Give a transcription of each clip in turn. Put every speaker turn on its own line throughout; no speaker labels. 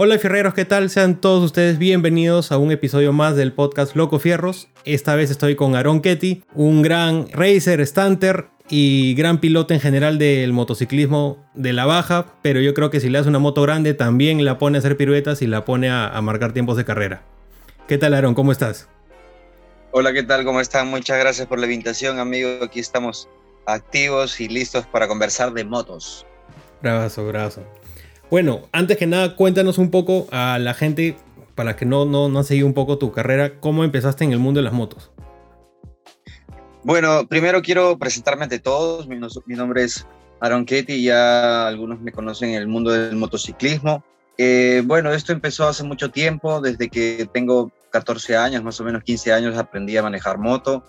Hola fierreros, ¿qué tal? Sean todos ustedes bienvenidos a un episodio más del podcast Loco Fierros. Esta vez estoy con Aaron Ketty, un gran racer, stunter y gran piloto en general del motociclismo de la baja, pero yo creo que si le das una moto grande también la pone a hacer piruetas y la pone a, a marcar tiempos de carrera. ¿Qué tal Aaron? ¿Cómo estás?
Hola, ¿qué tal? ¿Cómo están? Muchas gracias por la invitación, amigo. Aquí estamos activos y listos para conversar de motos.
Bravazo, bravazo. Bueno, antes que nada, cuéntanos un poco a la gente, para que no, no, no han seguido un poco tu carrera, cómo empezaste en el mundo de las motos.
Bueno, primero quiero presentarme ante todos. Mi, mi nombre es Aaron Ketty, ya algunos me conocen en el mundo del motociclismo. Eh, bueno, esto empezó hace mucho tiempo, desde que tengo 14 años, más o menos 15 años, aprendí a manejar moto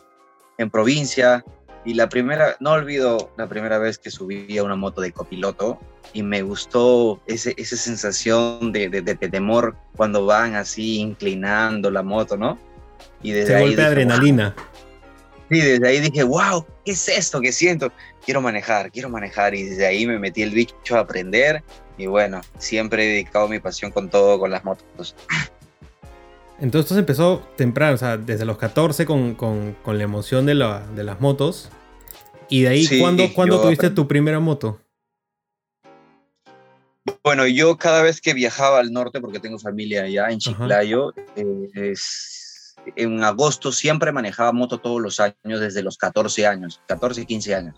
en provincia. Y la primera, no olvido la primera vez que subí a una moto de copiloto y me gustó ese, esa sensación de, de, de, temor cuando van así inclinando la moto, ¿no?
Y desde ahí dije, adrenalina.
Wow. Sí, desde ahí dije, wow, ¿qué es esto que siento? Quiero manejar, quiero manejar. Y desde ahí me metí el bicho a aprender. Y bueno, siempre he dedicado mi pasión con todo, con las motos.
Entonces empezó temprano, o sea, desde los 14 con, con, con la emoción de, la, de, las motos. Y de ahí, sí, ¿cuándo, ¿cuándo tuviste aprendí. tu primera moto?
Bueno, yo cada vez que viajaba al norte, porque tengo familia allá en Chiclayo, eh, es, en agosto siempre manejaba moto todos los años, desde los 14 años, 14 y 15 años.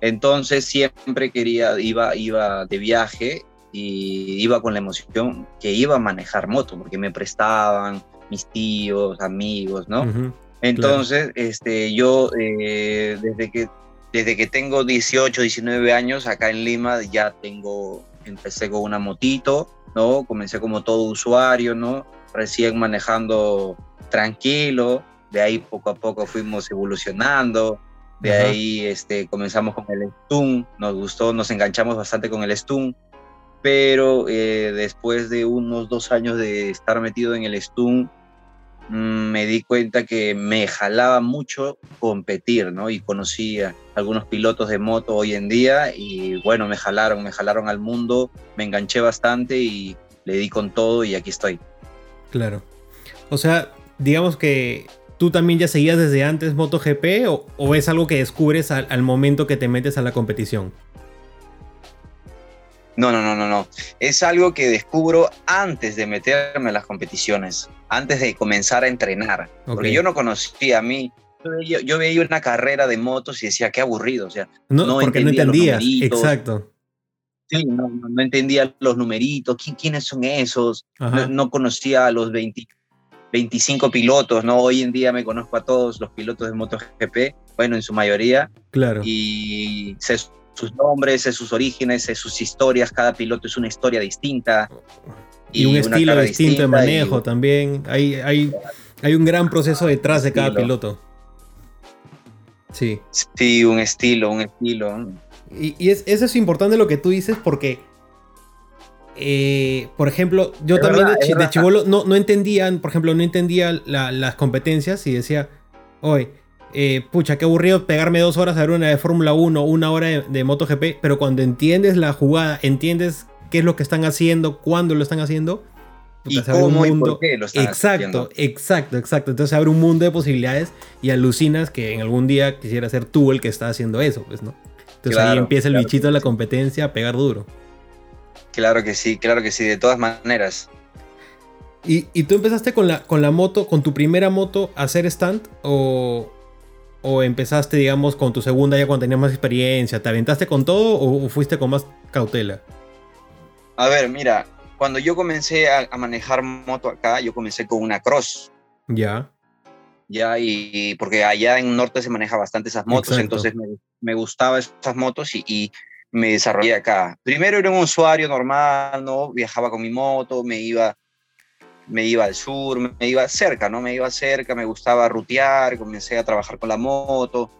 Entonces siempre quería, iba, iba de viaje y iba con la emoción que iba a manejar moto, porque me prestaban mis tíos, amigos, ¿no? Uh -huh, Entonces, claro. este, yo eh, desde, que, desde que tengo 18, 19 años, acá en Lima ya tengo, empecé con una motito, ¿no? Comencé como todo usuario, ¿no? Recién manejando tranquilo, de ahí poco a poco fuimos evolucionando, de uh -huh. ahí este, comenzamos con el Stun, nos gustó, nos enganchamos bastante con el Stun, pero eh, después de unos dos años de estar metido en el Stun, mmm, me di cuenta que me jalaba mucho competir, ¿no? Y conocí a algunos pilotos de moto hoy en día y bueno, me jalaron, me jalaron al mundo, me enganché bastante y le di con todo y aquí estoy.
Claro. O sea, digamos que tú también ya seguías desde antes MotoGP o, o es algo que descubres al momento que te metes a la competición?
No, no, no, no, no. Es algo que descubro antes de meterme a las competiciones, antes de comenzar a entrenar. Okay. Porque yo no conocía a mí. Yo, yo, veía una carrera de motos y decía, qué aburrido. O sea,
no, no porque entendía no entendías. Exacto.
Sí, no, no, entendía los numeritos, ¿quién, quiénes son esos. No, no, conocía a los 20, 25 pilotos, ¿no? Hoy en día me conozco a todos los pilotos de MotoGP, bueno, en su mayoría.
Claro.
Y se sus nombres, sus orígenes, sus historias, cada piloto es una historia distinta.
Y, y un estilo distinto de manejo y... también. Hay, hay, hay un gran proceso detrás de cada piloto. Sí.
Sí, un estilo, un estilo.
Y, y es, eso es importante lo que tú dices porque, eh, por ejemplo, yo es también verdad, de, de chivolo no, no entendía, por ejemplo, no entendía la, las competencias y decía, oye, eh, pucha, qué aburrido pegarme dos horas a ver una de Fórmula 1, una hora de, de, MotoGP, pero cuando entiendes la jugada, entiendes qué es lo que están haciendo, cuándo lo están haciendo,
y cómo un mundo... y por qué lo están
exacto,
haciendo.
exacto, exacto. Entonces abre un mundo de posibilidades y alucinas que en algún día quisiera ser tú el que está haciendo eso, pues, ¿no? Entonces claro, ahí empieza el claro bichito de la competencia a pegar duro.
Claro que sí, claro que sí, de todas maneras.
¿Y, y tú empezaste con la, con la moto, con tu primera moto, a hacer stunt? ¿O, ¿O empezaste, digamos, con tu segunda ya cuando tenías más experiencia? ¿Te aventaste con todo o fuiste con más cautela?
A ver, mira, cuando yo comencé a, a manejar moto acá, yo comencé con una cross.
Ya.
Ya, y porque allá en norte se maneja bastante esas motos, Exacto. entonces me, me gustaban esas motos y, y, me desarrollé acá. Primero era un usuario normal, ¿no? Viajaba con mi moto, me iba me iba al sur, me iba cerca, ¿no? Me iba cerca, me gustaba rutear, comencé a trabajar con la moto.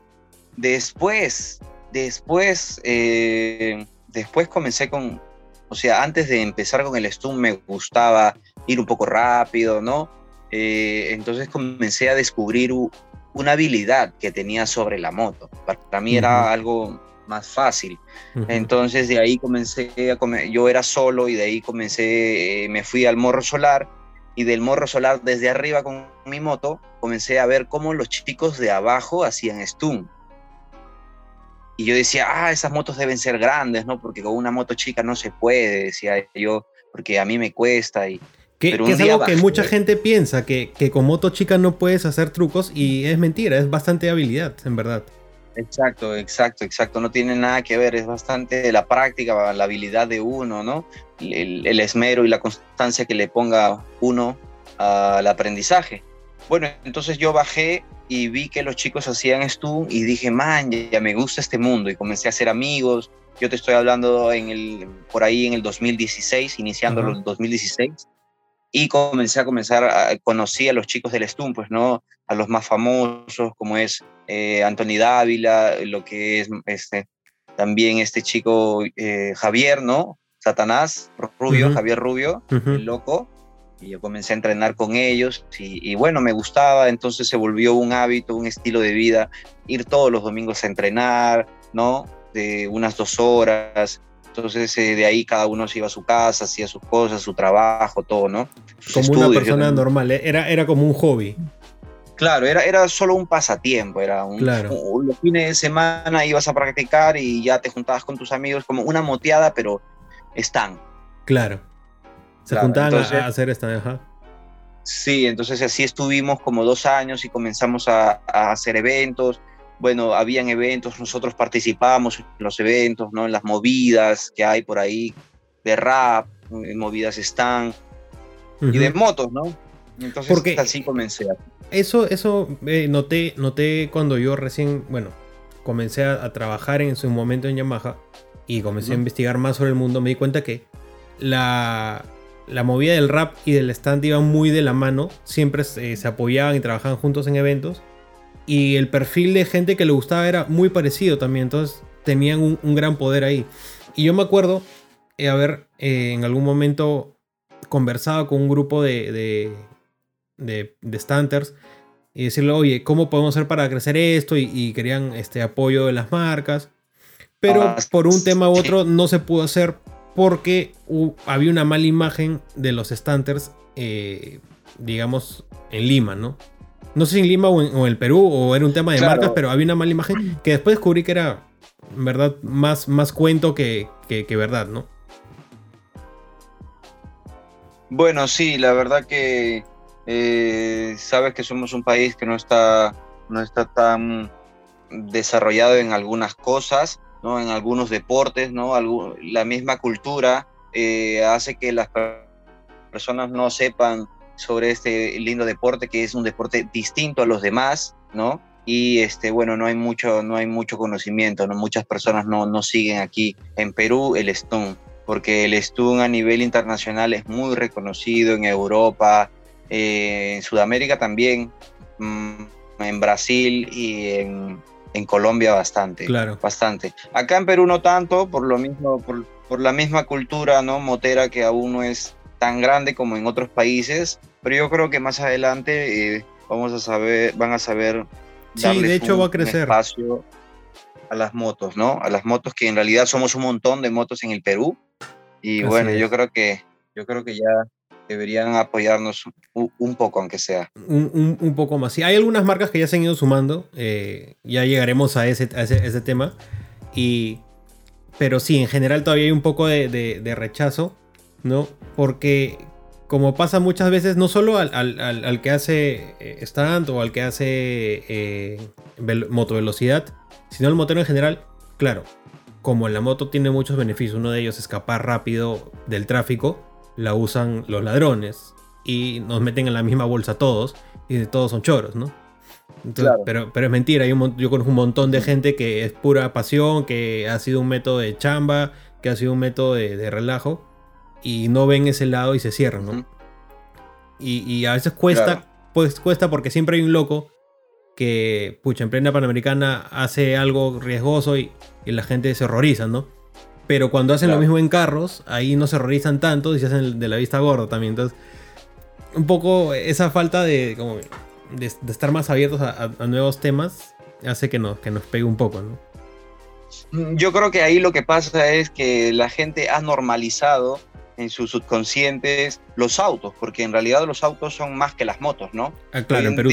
Después, después, eh, después comencé con, o sea, antes de empezar con el Stun me gustaba ir un poco rápido, ¿no? Eh, entonces comencé a descubrir una habilidad que tenía sobre la moto. Para mí era uh -huh. algo más fácil. Entonces de ahí comencé a comer, yo era solo y de ahí comencé, eh, me fui al Morro Solar y del Morro Solar desde arriba con mi moto comencé a ver cómo los chicos de abajo hacían stun. Y yo decía, ah, esas motos deben ser grandes, ¿no? Porque con una moto chica no se puede, decía yo, porque a mí me cuesta y...
Que, es algo que mucha gente piensa, que, que con moto chica no puedes hacer trucos y es mentira, es bastante habilidad, en verdad.
Exacto, exacto, exacto. No tiene nada que ver, es bastante la práctica, la habilidad de uno, ¿no? El, esmero y la constancia que le ponga uno al aprendizaje. Bueno, entonces yo bajé y vi que los chicos hacían stun y dije, man, ya me gusta este mundo y comencé a hacer amigos. Yo te estoy hablando en el, por ahí en el 2016, iniciando el 2016 y comencé a comenzar, a, conocí a los chicos del Stun, pues, ¿no? A los más famosos, como es eh, Anthony Dávila, lo que es este, también este chico eh, Javier, ¿no? Satanás, Rubio, Javier Rubio, el loco. Y yo comencé a entrenar con ellos y, y, bueno, me gustaba, entonces se volvió un hábito, un estilo de vida, ir todos los domingos a entrenar, ¿no? De unas dos horas, entonces eh, de ahí cada uno se iba a su casa, hacía sus cosas, su trabajo, todo, ¿no?
como una persona normal, eh, era, era como un hobby.
Claro, era, era solo un pasatiempo, era un,
claro.
los fines de semana ibas a practicar y ya te juntabas con tus amigos como una moteada, pero están.
Claro. Se juntaban a, hacer esta, ajá.
Sí, entonces así estuvimos como dos años y comenzamos a, a hacer eventos bueno, habían eventos, nosotros participábamos en los eventos, ¿no? En las movidas que hay por ahí de rap, en movidas están, y de motos, ¿no? Entonces Porque así comencé.
Eso, eso eh, noté, noté cuando yo recién, bueno, comencé a, trabajar en su momento en Yamaha y comencé a investigar más sobre el mundo, me di cuenta que la, la movida del rap y del stand iban muy de la mano, siempre se apoyaban y trabajaban juntos en eventos y el perfil de gente que le gustaba era muy parecido también, entonces tenían un, gran poder ahí. Y yo me acuerdo eh, haber eh, en algún momento conversado con un grupo de, de, de, de stanters y decirle, oye, ¿cómo podemos hacer para crecer esto? Y, querían este apoyo de las marcas. Pero ah, por un tema u otro no se pudo hacer porque había una mala imagen de los stanters, eh, digamos, en Lima, ¿no? No sé si en Lima o en, el Perú o era un tema de marcas, pero había una mala imagen que después descubrí que era, en verdad, más, más cuento que, que, verdad, ¿no?
Bueno, sí, la verdad que eh, sabes que somos un país que no está, no está tan desarrollado en algunas cosas, ¿no? en algunos deportes, ¿no? la misma cultura eh, hace que las personas no sepan sobre este lindo deporte que es un deporte distinto a los demás, ¿no? Y este, bueno, no hay mucho, no hay mucho conocimiento, ¿no? Muchas personas no, no siguen aquí en Perú el Stun, porque el Stun a nivel internacional es muy reconocido en Europa, eh, en Sudamérica también, mm, en Brasil y en, en, Colombia bastante.
Claro.
Bastante. Acá en Perú no tanto, por lo mismo, por, por la misma cultura, ¿no? Motera que aún no es tan grande como en otros países, pero yo creo que más adelante eh, vamos a saber, van a saber
sí, de hecho va a crecer.
espacio a las motos, ¿no? A las motos que en realidad somos un montón de motos en el Perú y bueno, yo creo que yo creo que ya deberían apoyarnos un, poco, aunque sea.
Un, un, poco más. Sí, hay algunas marcas que ya se han ido sumando. Eh, ya llegaremos a ese, a ese, ese, tema. Y, pero sí, en general todavía hay un poco de, de, de rechazo. ¿No? Porque como pasa muchas veces, no solo al, que hace eh, stand o al que hace eh, motovelocidad, sino al motero en general, claro, como la moto tiene muchos beneficios, uno de ellos es escapar rápido del tráfico, la usan los ladrones y nos meten en la misma bolsa todos y todos son choros, ¿no? pero, pero es mentira, yo conozco un montón de gente que es pura pasión, que ha sido un método de chamba, que ha sido un método de relajo y no ven ese lado y se cierran, ¿no? y, a veces cuesta, pues cuesta porque siempre hay un loco que, pucha, en plena Panamericana hace algo riesgoso y, la gente se horroriza, ¿no? Pero cuando hacen lo mismo en carros, ahí no se horrorizan tanto y se hacen de la vista gorda también. Entonces, un poco esa falta de, como, de, estar más abiertos a, nuevos temas hace que nos, que nos pegue un poco, ¿no?
Yo creo que ahí lo que pasa es que la gente ha normalizado en sus subconscientes los autos, porque en realidad los autos son más que las motos, ¿no?
Ah, claro, en Perú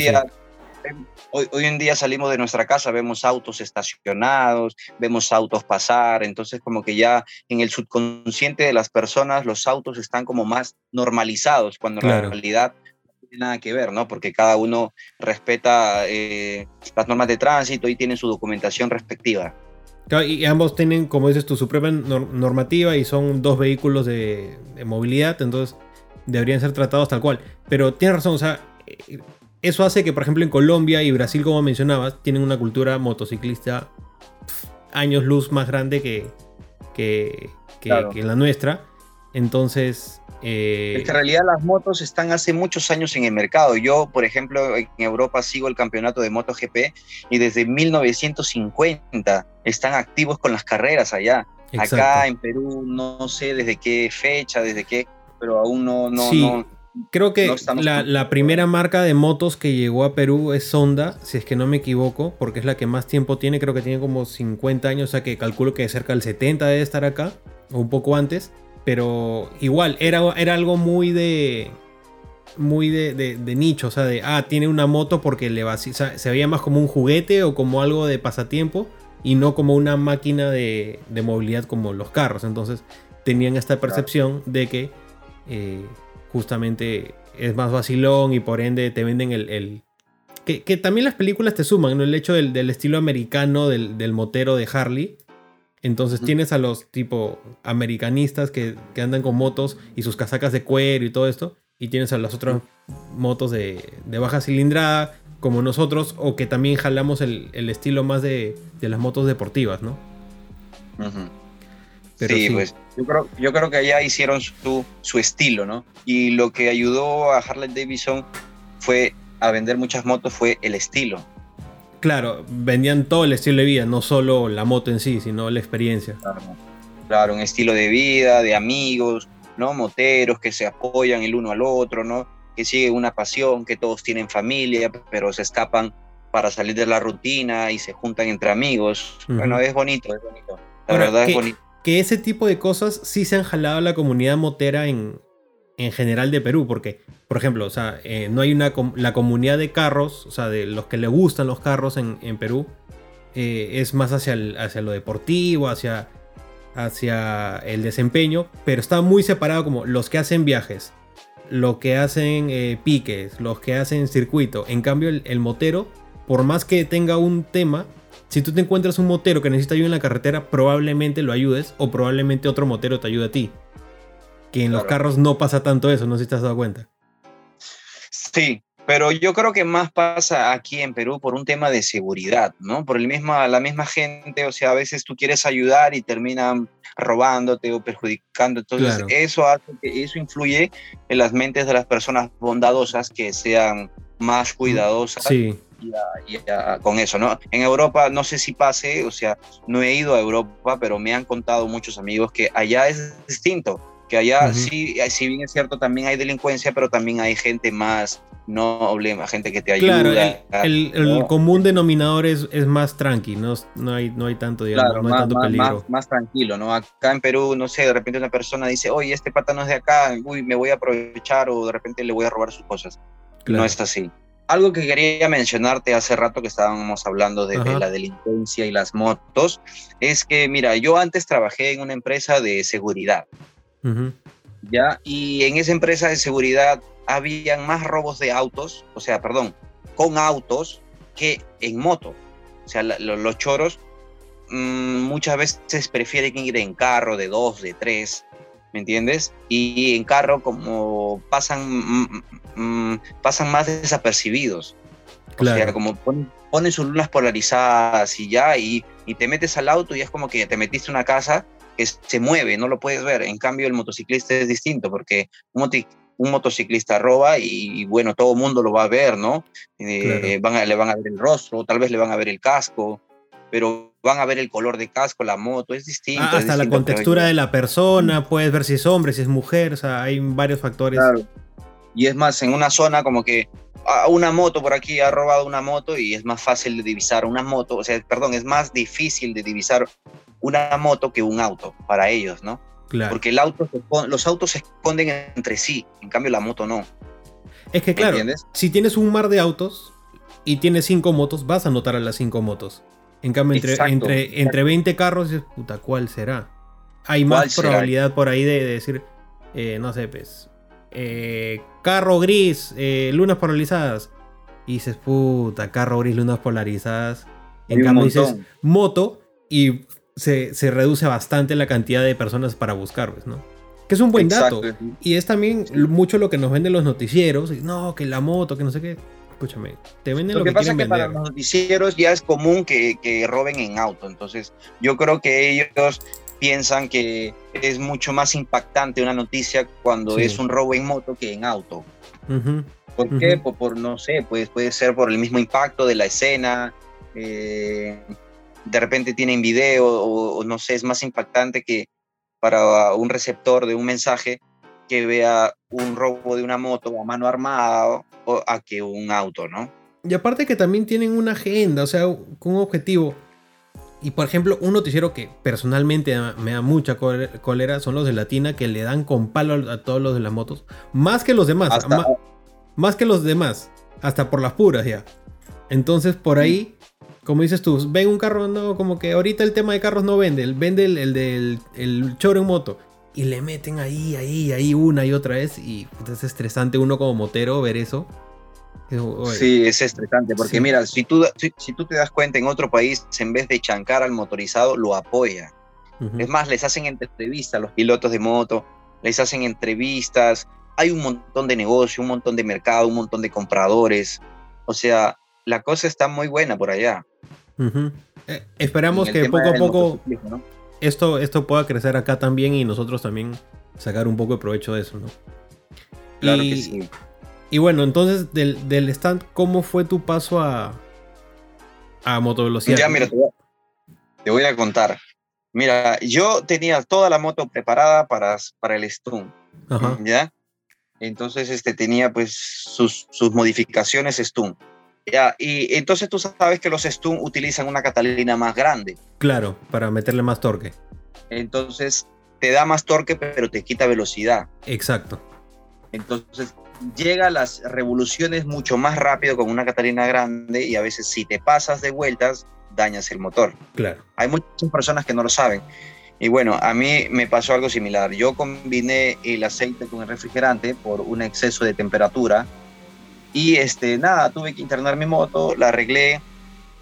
Hoy, hoy, en día salimos de nuestra casa, vemos autos estacionados, vemos autos pasar, entonces como que ya en el subconsciente de las personas los autos están como más normalizados, cuando en realidad no tiene nada que ver, ¿no? Porque cada uno respeta eh, las normas de tránsito y tiene su documentación respectiva.
Y ambos tienen, como dices tú, su propia normativa y son dos vehículos de, movilidad, entonces deberían ser tratados tal cual. Pero tienes razón, o sea, eh, eso hace que, por ejemplo, en Colombia y Brasil, como mencionabas, tienen una cultura motociclista años luz más grande que, que, que la nuestra. Entonces,
eh, es que en realidad las motos están hace muchos años en el mercado. Yo, por ejemplo, en Europa sigo el campeonato de MotoGP y desde 1950 están activos con las carreras allá. Acá en Perú no sé desde qué fecha, desde qué, pero aún no... no,
sí. Creo que la, la, primera marca de motos que llegó a Perú es Honda, si es que no me equivoco, porque es la que más tiempo tiene, creo que tiene como 50 años, o sea que calculo que cerca del 70 debe estar acá, o un poco antes. Pero igual, era, era algo muy de. Muy de, nicho, o sea, de. Ah, tiene una moto porque le va. O sea, se veía más como un juguete o como algo de pasatiempo y no como una máquina de, movilidad como los carros. Entonces tenían esta percepción de que eh, justamente es más vacilón y por ende te venden el. que, también las películas te suman, ¿no? El hecho del, estilo americano del, del, motero de Harley. Entonces tienes a los tipo americanistas que, andan con motos y sus casacas de cuero y todo esto. Y tienes a las otras motos de, baja cilindrada como nosotros o que también jalamos el, estilo más de, las motos deportivas, ¿no?
sí, pues yo creo, yo creo que allá hicieron su, su estilo, ¿no? Y lo que ayudó a Harley Davidson fue a vender muchas motos fue el estilo.
Claro, vendían todo el estilo de vida, no solo la moto en sí, sino la experiencia.
Claro, un estilo de vida, de amigos, ¿no? Moteros que se apoyan el uno al otro, ¿no? Que siguen una pasión, que todos tienen familia, pero se escapan para salir de la rutina y se juntan entre amigos. Bueno, es bonito, es bonito. La verdad es bonito.
Que ese tipo de cosas sí se han jalado a la comunidad motera en, en general de Perú, porque, por ejemplo, o sea, eh, no hay una la comunidad de carros, o sea, de los que le gustan los carros en, Perú, eh, es más hacia, hacia lo deportivo, hacia, hacia el desempeño, pero está muy separado como los que hacen viajes, los que hacen eh, piques, los que hacen circuito. En cambio, el, el, motero, por más que tenga un tema, si tú te encuentras un motero que necesita ayuda en la carretera, probablemente lo ayudes o probablemente otro motero te ayude a ti que en los carros no pasa tanto eso, no sé si te has dado cuenta.
Sí, pero yo creo que más pasa aquí en Perú por un tema de seguridad, ¿no? Por el mismo, la misma gente, o sea, a veces tú quieres ayudar y terminan robándote o perjudicando. Entonces, eso hace que eso influye en las mentes de las personas bondadosas que sean más cuidadosas.
Sí.
con eso, ¿no? En Europa no sé si pase, o sea, no he ido a Europa, pero me han contado muchos amigos que allá es distinto que allá sí, si bien es cierto, también hay delincuencia, pero también hay gente más noble, gente que te ayuda.
Claro, el, común denominador es, es más tranqui, no, no, hay, no hay tanto, digamos,
más,
tanto
peligro. Más, tranquilo, ¿no? Acá en Perú, no sé, de repente una persona dice, oye, este pata no es de acá, uy, me voy a aprovechar o de repente le voy a robar sus cosas. No es así. Algo que quería mencionarte hace rato que estábamos hablando de, la delincuencia y las motos, es que, mira, yo antes trabajé en una empresa de seguridad. ¿Ya? Y en esa empresa de seguridad habían más robos de autos, o sea, perdón, con autos que en moto. O sea, los choros mm, muchas veces prefieren ir en carro de dos, de tres, ¿me entiendes? Y en carro como pasan, mm, mm, pasan más desapercibidos. O sea, como ponen, sus lunas polarizadas y ya, y, y, te metes al auto y es como que te metiste a una casa que se mueve, no lo puedes ver. En cambio, el motociclista es distinto porque un, motociclista roba y, bueno, todo el mundo lo va a ver, ¿no? Eh, van le van a ver el rostro, tal vez le van a ver el casco, pero van a ver el color de casco, la moto, es distinto. Ah,
hasta la contextura de la persona, puedes ver si es hombre, si es mujer, o sea, hay varios factores.
Y es más, en una zona como que a una moto por aquí, ha robado una moto y es más fácil de divisar una moto, o sea, perdón, es más difícil de divisar una moto que un auto para ellos, ¿no? Claro. Porque el auto, los autos se esconden entre sí, en cambio la moto no.
Es que claro, si tienes un mar de autos y tienes cinco motos, vas a notar a las cinco motos. En cambio, entre, entre, entre 20 carros, puta, ¿cuál será? Hay más probabilidad por ahí de, decir, eh, no sé, pues, eh, carro gris, eh, lunas polarizadas. Y dices, puta, carro gris, lunas polarizadas. En cambio dices, moto y se, reduce bastante la cantidad de personas para buscar, pues, ¿no? Que es un buen dato. Y es también mucho lo que nos venden los noticieros. No, que la moto, que no sé qué. Escúchame, te venden lo, que, pasa es que para
los noticieros ya es común que, que roben en auto. Entonces, yo creo que ellos piensan que es mucho más impactante una noticia cuando es un robo en moto que en auto. ¿Por qué? Por, no sé, pues puede ser por el mismo impacto de la escena, eh, de repente tienen video o, no sé, es más impactante que para un receptor de un mensaje que vea un robo de una moto a mano armada o a que un auto, ¿no?
Y aparte que también tienen una agenda, o sea, con un objetivo. Y por ejemplo, un noticiero que personalmente me da mucha cólera son los de Latina que le dan con palo a todos los de las motos. Más que los demás. más, que los demás. Hasta por las puras ya. Entonces por ahí, como dices tú, ven un carro, no, como que ahorita el tema de carros no vende. Vende el, el del el choro en moto. Y le meten ahí, ahí, ahí una y otra vez. Y es estresante uno como motero ver eso.
Sí, es estresante, porque mira, si tú, si, tú te das cuenta, en otro país, en vez de chancar al motorizado, lo apoya. Es más, les hacen entrevistas a los pilotos de moto, les hacen entrevistas, hay un montón de negocio, un montón de mercado, un montón de compradores. O sea, la cosa está muy buena por allá.
Eh, esperamos que poco a poco esto, esto pueda crecer acá también y nosotros también sacar un poco de provecho de eso, ¿no?
Claro que sí.
Y bueno, entonces del, del stand, ¿cómo fue tu paso a, a motovelocidad?
Ya, mira, te voy, a contar. Mira, yo tenía toda la moto preparada para, para el stun. ¿Ya? Entonces, este, tenía pues sus, sus modificaciones stun. Ya, y entonces tú sabes que los stun utilizan una Catalina más grande.
Claro, para meterle más torque.
Entonces, te da más torque, pero te quita velocidad.
Exacto.
Entonces, llega a las revoluciones mucho más rápido con una Catalina grande y a veces si te pasas de vueltas, dañas el motor.
Claro.
Hay muchas personas que no lo saben. Y bueno, a mí me pasó algo similar. Yo combiné el aceite con el refrigerante por un exceso de temperatura y este, nada, tuve que internar mi moto, la arreglé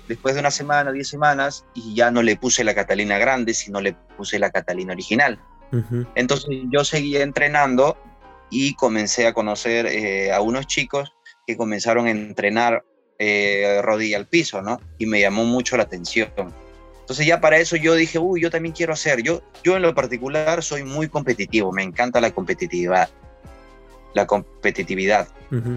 después de una semana, diez semanas y ya no le puse la Catalina grande, sino le puse la Catalina original. Entonces yo seguía entrenando y comencé a conocer eh, a unos chicos que comenzaron a entrenar eh, rodilla al piso, ¿no? Y me llamó mucho la atención. Entonces ya para eso yo dije, uy, yo también quiero hacer. Yo, yo en lo particular soy muy competitivo, me encanta la competitividad. La competitividad.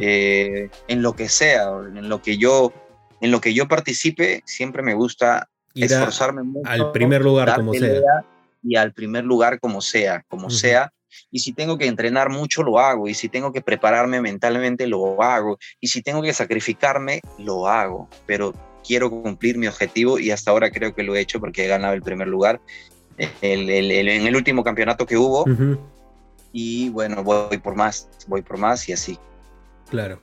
Eh, en lo que sea, en lo que yo, en lo que yo participe, siempre me gusta esforzarme mucho.
Al primer lugar como sea.
Y al primer lugar como sea, como sea y si tengo que entrenar mucho, lo hago. Y si tengo que prepararme mentalmente, lo hago. Y si tengo que sacrificarme, lo hago. Pero quiero cumplir mi objetivo y hasta ahora creo que lo he hecho porque he ganado el primer lugar en el último campeonato que hubo. Y bueno, voy por más, voy por más y así.
Claro.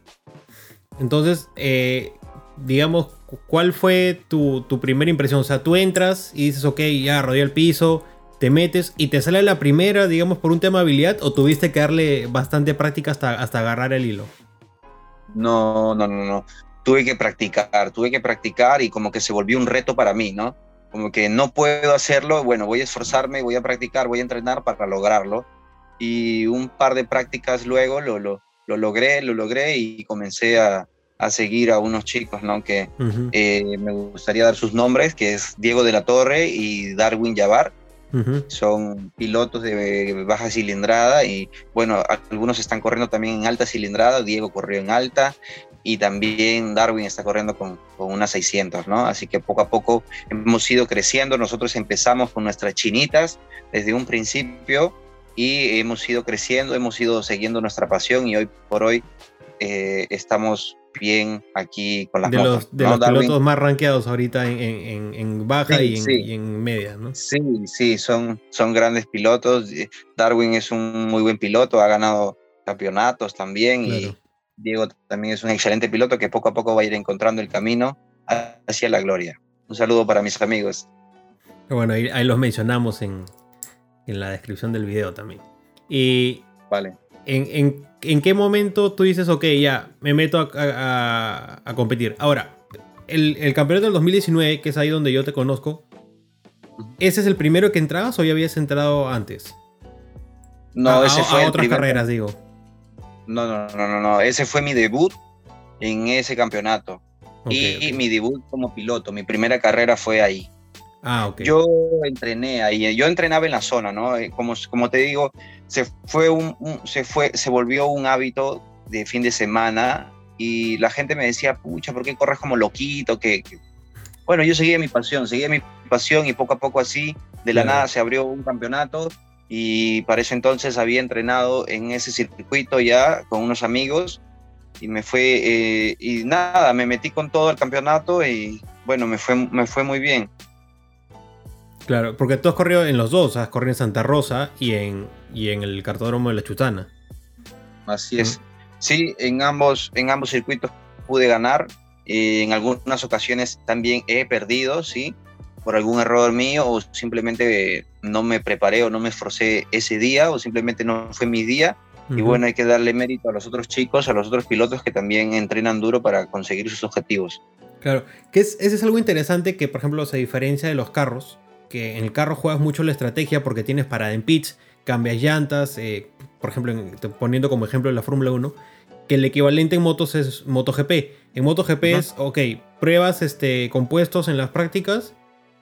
Entonces, eh, digamos, ¿cuál fue tu, tu, primera impresión? O sea, tú entras y dices, ok, ya rodeo el piso, te metes y te sale la primera, digamos, por un tema de habilidad o tuviste que darle bastante práctica hasta, hasta agarrar el hilo?
No, no, no, no. Tuve que practicar, tuve que practicar y como que se volvió un reto para mí, ¿no? Como que no puedo hacerlo, bueno, voy a esforzarme, voy a practicar, voy a entrenar para lograrlo. Y un par de prácticas luego lo, lo, lo logré, lo logré y comencé a, a seguir a unos chicos, ¿no? Que eh, me gustaría dar sus nombres, que es Diego de la Torre y Darwin Yavar son pilotos de baja cilindrada y bueno, algunos están corriendo también en alta cilindrada, Diego corrió en alta y también Darwin está corriendo con, con unas 600, ¿no? Así que poco a poco hemos ido creciendo, nosotros empezamos con nuestras chinitas desde un principio y hemos ido creciendo, hemos ido siguiendo nuestra pasión y hoy por hoy eh, estamos bien aquí con las
de. Los, de los pilotos más rankeados ahorita en, en, baja y, en, media, ¿no?
Sí, sí, son, son grandes pilotos. Darwin es un muy buen piloto, ha ganado campeonatos también y Diego también es un excelente piloto que poco a poco va a ir encontrando el camino hacia la gloria. Un saludo para mis amigos.
Bueno, ahí, los mencionamos en, en, la descripción del video también. Y
vale.
En, en, qué momento tú dices, ok, ya, me meto a, a, competir? Ahora, el, el, campeonato del 2019, que es ahí donde yo te conozco, ¿ese es el primero que entrabas o ya habías entrado antes?
No, ese fue.
A otras carreras, digo.
No, no, no, no, no. Ese fue mi debut en ese campeonato. y mi debut como piloto. Mi primera carrera fue ahí.
Ah, ok.
Yo entrené ahí. Yo entrenaba en la zona, ¿no? Eh, como, como te digo, se fue un, se fue, se volvió un hábito de fin de semana y la gente me decía, pucha, ¿por qué corres como loquito? Que, Bueno, yo seguía mi pasión, seguía mi pasión y poco a poco así, de la nada se abrió un campeonato y para ese entonces había entrenado en ese circuito ya con unos amigos y me fue, eh, y nada, me metí con todo el campeonato y bueno, me fue, me fue muy bien.
Claro, porque tú has corrido en los dos, has corrido en Santa Rosa y en, y en el cartódromo de la Chutana.
Así es. Sí, en ambos, en ambos circuitos pude ganar. Eh, en algunas ocasiones también he perdido, sí, por algún error mío o simplemente no me preparé o no me esforcé ese día o simplemente no fue mi día. Y bueno, hay que darle mérito a los otros chicos, a los otros pilotos que también entrenan duro para conseguir sus objetivos.
Claro, que es, ese es algo interesante que, por ejemplo, se diferencia de los carros, que en el carro juegas mucho la estrategia porque tienes parada en pits, cambias llantas, eh, por ejemplo, poniendo como ejemplo la Fórmula 1, que el equivalente en motos es MotoGP. En MotoGP es, ok, pruebas este, compuestos en las prácticas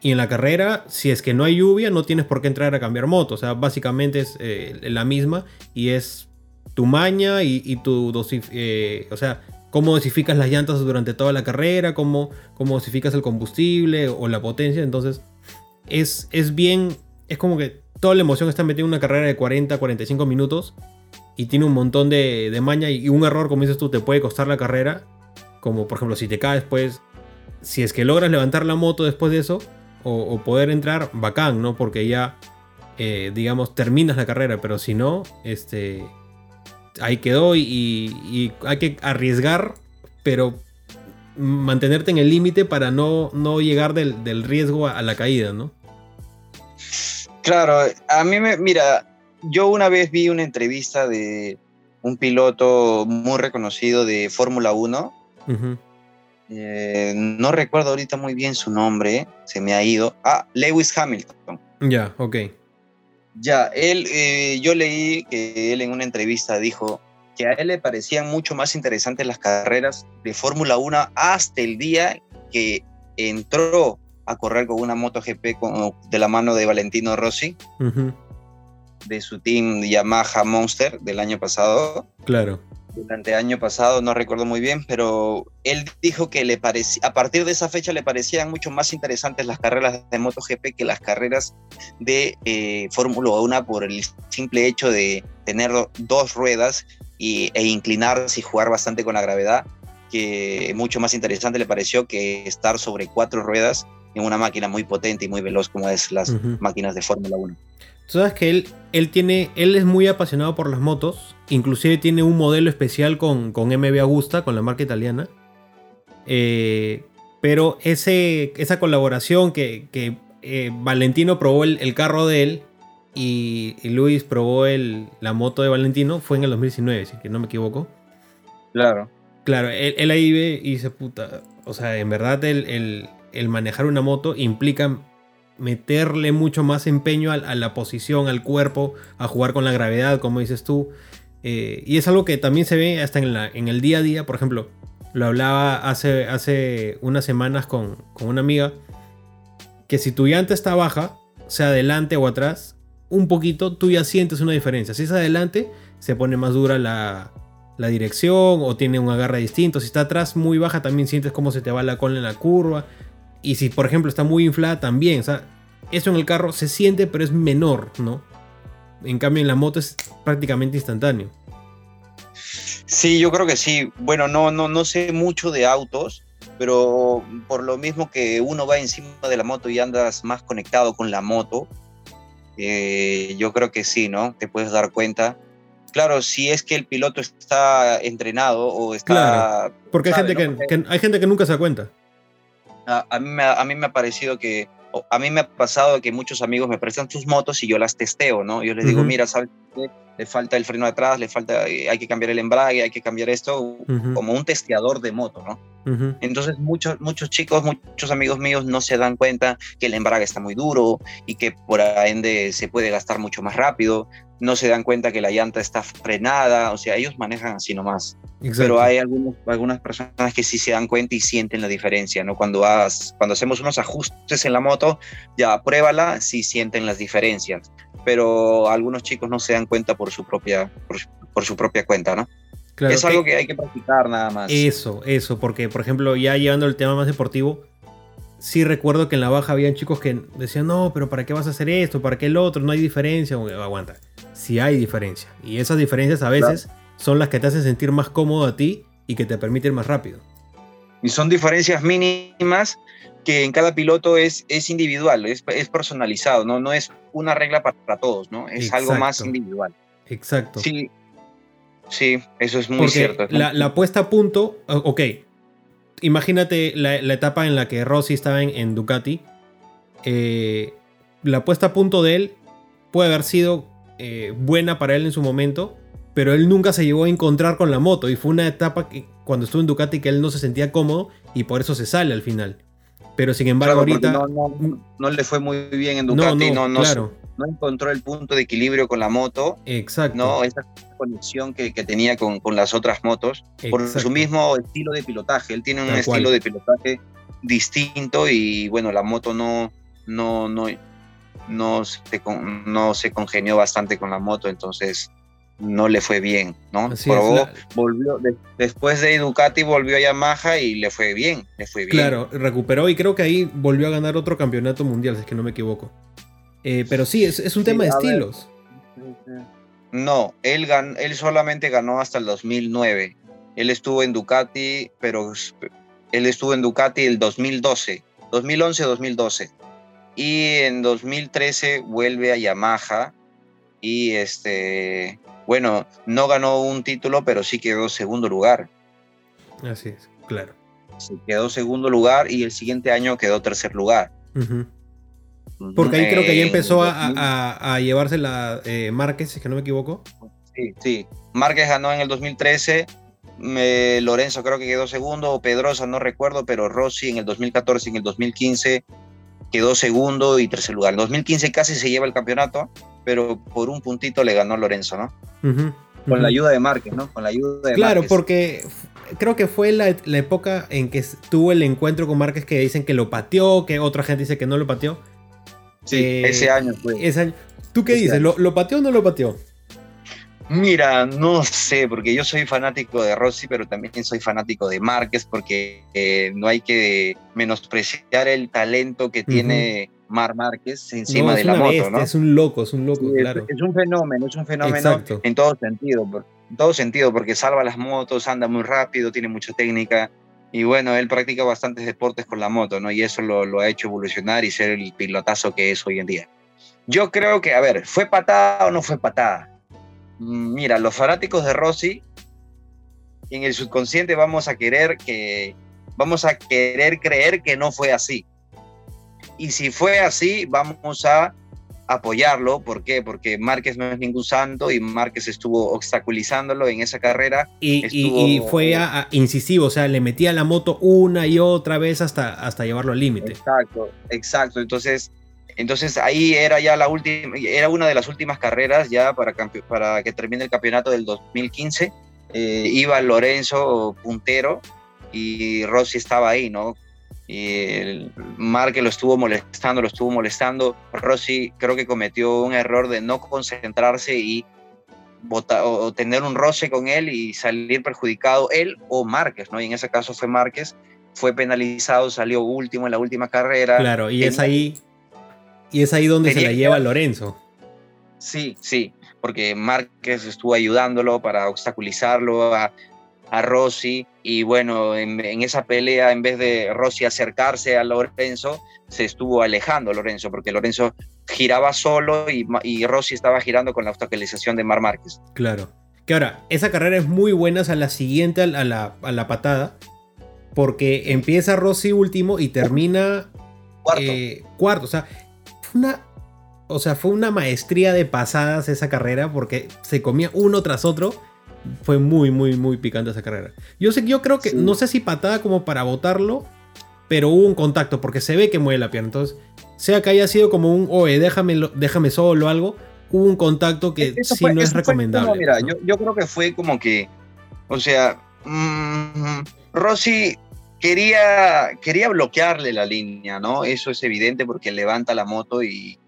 y en la carrera, si es que no hay lluvia, no tienes por qué entrar a cambiar moto. O sea, básicamente es eh, la misma y es tu maña y, tu eh, o sea, cómo dosificas las llantas durante toda la carrera, cómo, cómo dosificas el combustible o la potencia. Entonces, es, es bien, es como que toda la emoción está metida en una carrera de 40, 45 minutos y tiene un montón de, de maña y un error, como dices tú, te puede costar la carrera. Como por ejemplo, si te caes, pues, si es que logras levantar la moto después de eso, o, poder entrar, bacán, ¿no? Porque ya, eh, digamos, terminas la carrera, pero si no, este, ahí quedó y, hay que arriesgar, pero mantenerte en el límite para no, no llegar del, riesgo a, la caída, ¿no?
Claro, a mí me, mira, yo una vez vi una entrevista de un piloto muy reconocido de Fórmula 1. Eh, no recuerdo ahorita muy bien su nombre, se me ha ido. Ah, Lewis Hamilton.
Ya, ok.
Ya, él, eh, yo leí que él en una entrevista dijo que a él le parecían mucho más interesantes las carreras de Fórmula 1 hasta el día que entró a correr con una MotoGP con, de la mano de Valentino Rossi, de su team Yamaha Monster del año pasado.
Claro
durante el año pasado, no recuerdo muy bien, pero él dijo que le parecía, a partir de esa fecha le parecían mucho más interesantes las carreras de MotoGP que las carreras de eh, Fórmula 1 por el simple hecho de tener dos ruedas y, e inclinarse y jugar bastante con la gravedad, que mucho más interesante le pareció que estar sobre cuatro ruedas en una máquina muy potente y muy veloz como es las máquinas de Fórmula 1.
Tú sabes que él, él, tiene, él es muy apasionado por las motos. Inclusive tiene un modelo especial con, con MB Agusta, con la marca italiana. Eh, pero ese, esa colaboración que, que eh, Valentino probó el, carro de él y, Luis probó el, la moto de Valentino fue en el 2019, si que no me equivoco.
Claro.
Claro, él, ahí ve y dice, puta, o sea, en verdad el, el manejar una moto implica meterle mucho más empeño a, la posición, al cuerpo, a jugar con la gravedad, como dices tú. Eh, y es algo que también se ve hasta en, el día a día. Por ejemplo, lo hablaba hace, unas semanas con, con una amiga, que si tu llanta está baja, sea adelante o atrás, un poquito, tú ya sientes una diferencia. Si es adelante, se pone más dura la, la dirección o tiene un agarre distinto. Si está atrás muy baja, también sientes cómo se te va la cola en la curva. Y si, por ejemplo, está muy inflada, también. O sea, eso en el carro se siente, pero es menor, ¿no? En cambio, en la moto es prácticamente instantáneo.
Sí, yo creo que sí. Bueno, no, no, no sé mucho de autos, pero por lo mismo que uno va encima de la moto y andas más conectado con la moto, eh, yo creo que sí, ¿no? Te puedes dar cuenta. Claro, si es que el piloto está entrenado o está...
Claro, porque hay, gente que, hay gente que nunca se da cuenta.
A, mí me, a mí me ha parecido que a mí me ha pasado que muchos amigos me prestan sus motos y yo las testeo, ¿no? Yo les digo, mira, ¿sabes qué? Le falta el freno atrás, le falta, eh, hay que cambiar el embrague, hay que cambiar esto, como un testeador de moto, ¿no? Entonces muchos, muchos chicos, muchos amigos míos no se dan cuenta que el embrague está muy duro y que por ende se puede gastar mucho más rápido, no se dan cuenta que la llanta está frenada, o sea, ellos manejan así nomás. Pero hay algunos, algunas personas que sí se dan cuenta y sienten la diferencia, ¿no? Cuando, cuando hacemos unos ajustes en la moto, ya pruébala, sí sienten las diferencias. Pero algunos chicos no se dan cuenta por su propia, por, su propia cuenta, ¿no? es algo que hay que practicar nada más.
Eso, eso, porque por ejemplo, ya llevando el tema más deportivo, sí recuerdo que en la baja habían chicos que decían, no, pero ¿para qué vas a hacer esto? ¿Para qué el otro? No hay diferencia. Aguanta. Sí hay diferencia. Y esas diferencias a veces son las que te hacen sentir más cómodo a ti y que te permiten más rápido.
Y son diferencias mínimas que en cada piloto es, es individual, es, es personalizado, ¿no? no es una regla para, todos, ¿no? Es algo más individual.
Exacto.
Sí, sí, eso es muy cierto.
La, la, puesta a punto, ok, imagínate la, etapa en la que Rossi estaba en, Ducati. Eh, la puesta a punto de él puede haber sido eh, buena para él en su momento, pero él nunca se llegó a encontrar con la moto y fue una etapa que cuando estuvo en Ducati que él no se sentía cómodo y por eso se sale al final. Pero sin embargo ahorita...
No, le fue muy bien en Ducati, no, no, claro. no, encontró el punto de equilibrio con la moto.
Exacto.
No, esa conexión que, tenía con, con, las otras motos por su mismo estilo de pilotaje. Él tiene un estilo de pilotaje distinto y bueno, la moto no, no, no, no, se, no se congenió bastante con la moto, entonces no le fue bien, ¿no? volvió, después de Ducati volvió a Yamaha y le fue bien, le fue bien.
Claro, recuperó y creo que ahí volvió a ganar otro campeonato mundial, si es que no me equivoco. Eh, pero sí, es, un tema de estilos.
No, él, él solamente ganó hasta el 2009. Él estuvo en Ducati, pero él estuvo en Ducati el 2012, 2011-2012. Y en 2013 vuelve a Yamaha y este bueno, no ganó un título, pero sí quedó segundo lugar.
Así es, claro.
Sí, quedó segundo lugar y el siguiente año quedó tercer lugar.
Porque ahí creo que ya empezó a, llevarse la eh, Márquez, si que no me equivoco.
Sí, sí. Márquez ganó en el 2013. Lorenzo creo que quedó segundo, o Pedrosa, no recuerdo, pero Rossi en el 2014 y en el 2015 quedó segundo y tercer lugar. En 2015 casi se lleva el campeonato, pero por un puntito le ganó Lorenzo, ¿no? Con la ayuda de Márquez, ¿no? Con la ayuda de
Claro, porque creo que fue la, época en que tuvo el encuentro con Márquez que dicen que lo pateó, que otra gente dice que no lo pateó.
Sí, eh, ese año fue.
¿Tú qué dices? ¿Lo, ¿Lo pateó o no lo pateó?
Mira, no sé, porque yo soy fanático de Rossi, pero también soy fanático de Márquez, porque eh, no hay que menospreciar el talento que tiene Mar Márquez encima de la moto, ¿no?
Es un loco, es un loco,
claro. Es, un fenómeno, es un fenómeno en todo sentido, en todo sentido, porque salva las motos, anda muy rápido, tiene mucha técnica. Y bueno, él practica bastantes deportes con la moto, ¿no? Y eso lo, lo ha hecho evolucionar y ser el pilotazo que es hoy en día. Yo creo que, a ver, ¿fue patada o no fue patada? Mm, mira, los fanáticos de Rossi, en el subconsciente vamos a querer que, vamos a querer creer que no fue así. Y si fue así, vamos a apoyarlo. ¿Por qué? Porque Márquez no es ningún santo y Márquez estuvo obstaculizándolo en esa carrera.
Y, fue incisivo, o sea, le metía la moto una y otra vez hasta, hasta llevarlo al límite.
Exacto, exacto. Entonces, entonces ahí era ya la última, era una de las últimas carreras ya para, para que termine el campeonato del 2015. Eh, iba Lorenzo puntero y Rossi estaba ahí, ¿no? Y el Marque lo estuvo molestando, lo estuvo molestando. Rossi creo que cometió un error de no concentrarse y o tener un roce con él y salir perjudicado él o Márquez, ¿no? Y en ese caso fue Márquez, fue penalizado, salió último en la última carrera.
Claro, y es ahí y es ahí donde se la lleva Lorenzo.
Sí, sí, porque Márquez estuvo ayudándolo para obstaculizarlo a, a Rossi y bueno, en, esa pelea en vez de Rossi acercarse a Lorenzo, se estuvo alejando Lorenzo porque Lorenzo giraba solo y, y Rossi estaba girando con la obstaculización de Mar Márquez.
Claro. Que ahora, esa carrera es muy buena a la siguiente, a la, a la patada, porque empieza Rossi último y termina
cuarto. Eh,
cuarto. O sea, fue una, o sea, fue una maestría de pasadas esa carrera porque se comía uno tras otro. Fue muy, muy, muy picante esa carrera. Yo sé, yo creo que, no sé si patada como para botarlo, pero hubo un contacto porque se ve que mueve la pierna. Entonces, sea que haya sido como un, oye, déjame, déjame solo o algo, hubo un contacto que sí no es recomendable.
mira, Yo, yo, creo que fue como que, o sea, mmm, Rossi quería, quería bloquearle la línea, ¿no? Eso es evidente porque levanta la moto y,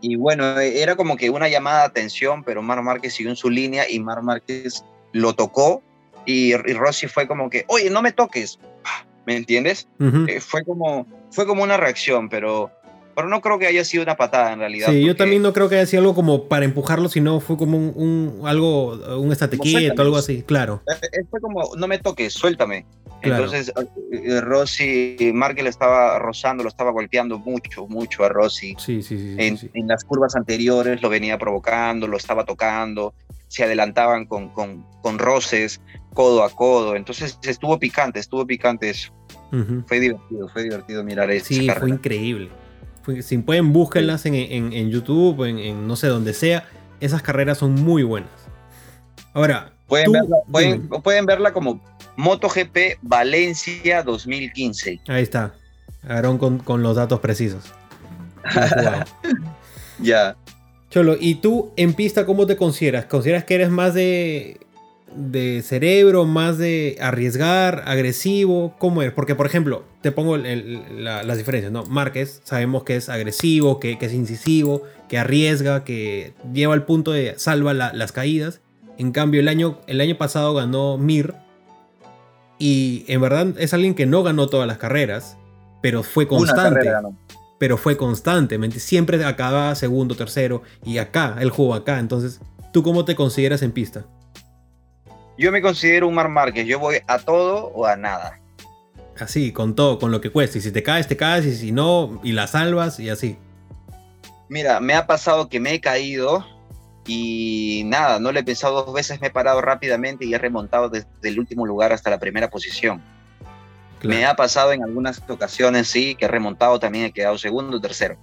y bueno, era como que una llamada de atención, pero Mar Márquez siguió en su línea y Mar Márquez lo tocó y, Rossi fue como que, oye, no me toques, ¿me entiendes? Eh, fue, como, fue como una reacción, pero pero no creo que haya sido una patada en realidad.
Sí, yo también no creo que haya sido algo como para empujarlo, sino fue como un, algo, un estate algo así, claro.
Eh, eh, fue como, no me toques, suéltame. Entonces eh, Rossi, Markel estaba rozando, lo estaba golpeando mucho, mucho a Rossi.
Sí, sí, sí,
en, en, las curvas anteriores lo venía provocando, lo estaba tocando, se adelantaban con, con, con roces, codo a codo. Entonces estuvo picante, estuvo picante eso. Fue divertido, fue divertido mirar eso.
Sí, fue increíble si pueden, búsquenlas en, en, YouTube, en, en, no sé, donde sea. Esas carreras son muy buenas. Ahora,
pueden, verla, pueden, verla como MotoGP Valencia 2015.
Ahí está. Aarón con, con los datos precisos.
ya.
Cholo, ¿y tú en pista cómo te consideras? ¿Consideras que eres más de de cerebro, más de arriesgar, agresivo? ¿Cómo es? Porque, por ejemplo, te pongo las diferencias, ¿no? Márquez, sabemos que es agresivo, que, es incisivo, que arriesga, que lleva al punto de salva las caídas. En cambio, el año, el año pasado ganó Mir. Y en verdad es alguien que no ganó todas las carreras, pero fue constante. Pero fue constante, siempre acababa segundo, tercero, y acá, él jugó acá. Entonces, ¿tú cómo te consideras en pista?
Yo me considero un Mar Márquez, yo voy a todo o a nada.
Así, con todo, con lo que cueste. Y si te caes, te caes, y si no, y la salvas, y así.
Mira, me ha pasado que me he caído y nada, no le he pensado dos veces, me he parado rápidamente y he remontado desde el último lugar hasta la primera posición. Me ha pasado en algunas ocasiones, sí, que he remontado también, he quedado segundo, tercero.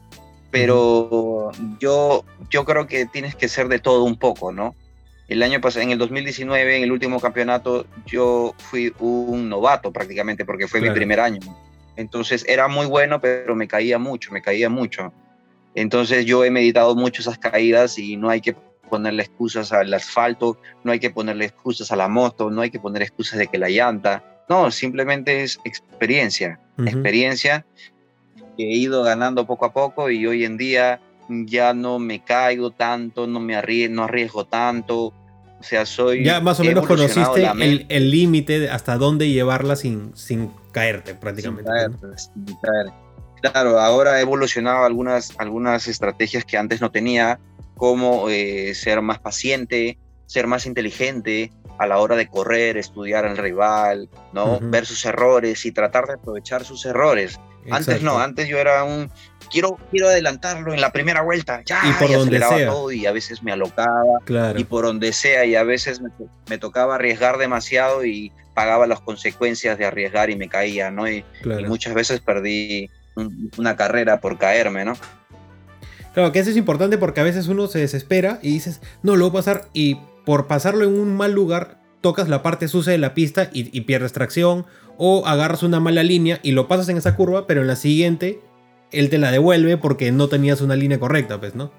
Pero yo, yo creo que tienes que ser de todo un poco, ¿no? El año pasado, en el 2019, en el último campeonato, yo fui un novato prácticamente porque fue mi primer año. Entonces era muy bueno, pero me caía mucho, me caía mucho. Entonces yo he meditado mucho esas caídas y no hay que ponerle excusas al asfalto, no hay que ponerle excusas a la moto, no hay que poner excusas de que la llanta. No, simplemente es experiencia, experiencia que he ido ganando poco a poco y hoy en día ya no me caigo tanto, no me arriesgo, no arriesgo tanto, o sea, soy.
Ya más o menos conociste el límite hasta dónde llevarla sin, sin caerte prácticamente.
Sin caer, Claro, ahora he evolucionado algunas, algunas estrategias que antes no tenía, como eh, ser más paciente, ser más inteligente a la hora de correr, estudiar al rival, ¿no? Ver sus errores y tratar de aprovechar sus errores. Antes no, antes yo era un quiero, quiero adelantarlo en la primera vuelta, ya,
y por donde sea.
todo y a veces me alocaba y por donde sea y a veces me, tocaba arriesgar demasiado y pagaba las consecuencias de arriesgar y me caía, ¿no? Y, muchas veces perdí una carrera por caerme, ¿no?
Claro, que eso es importante porque a veces uno se desespera y dices, no, lo voy a pasar y por pasarlo en un mal lugar tocas la parte sucia de la pista y, y pierdes tracción o agarras una mala línea y lo pasas en esa curva, pero en la siguiente él te la devuelve porque no tenías una línea correcta, pues, ¿no?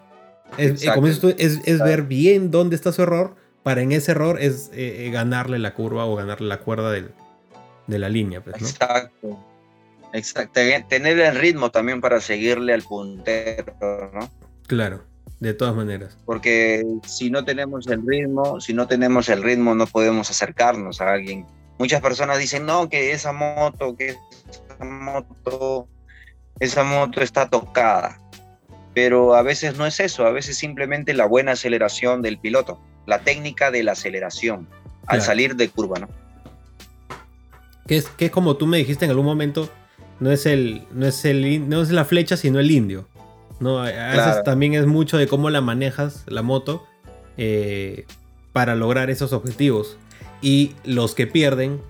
Es, como es, es, ver bien dónde está su error para en ese error es eh, eh, ganarle la curva o ganarle la cuerda del, de la línea, pues, ¿no?
Exacto. Exacto. Tener el ritmo también para seguirle al puntero, ¿no?
Claro, de todas maneras.
Porque si no tenemos el ritmo, si no tenemos el ritmo, no podemos acercarnos a alguien. Muchas personas dicen, no, que esa moto, que esa moto esa moto está tocada. pero a veces no es eso, a veces simplemente la buena aceleración del piloto, la técnica de la aceleración al salir de curva, ¿no?
Que es, que es como tú me dijiste en algún momento, no es, el, no, es el, no es la flecha, sino el indio. ¿no? A veces también es mucho de cómo la manejas, la moto, eh, para lograr esos objetivos. Y los que pierden,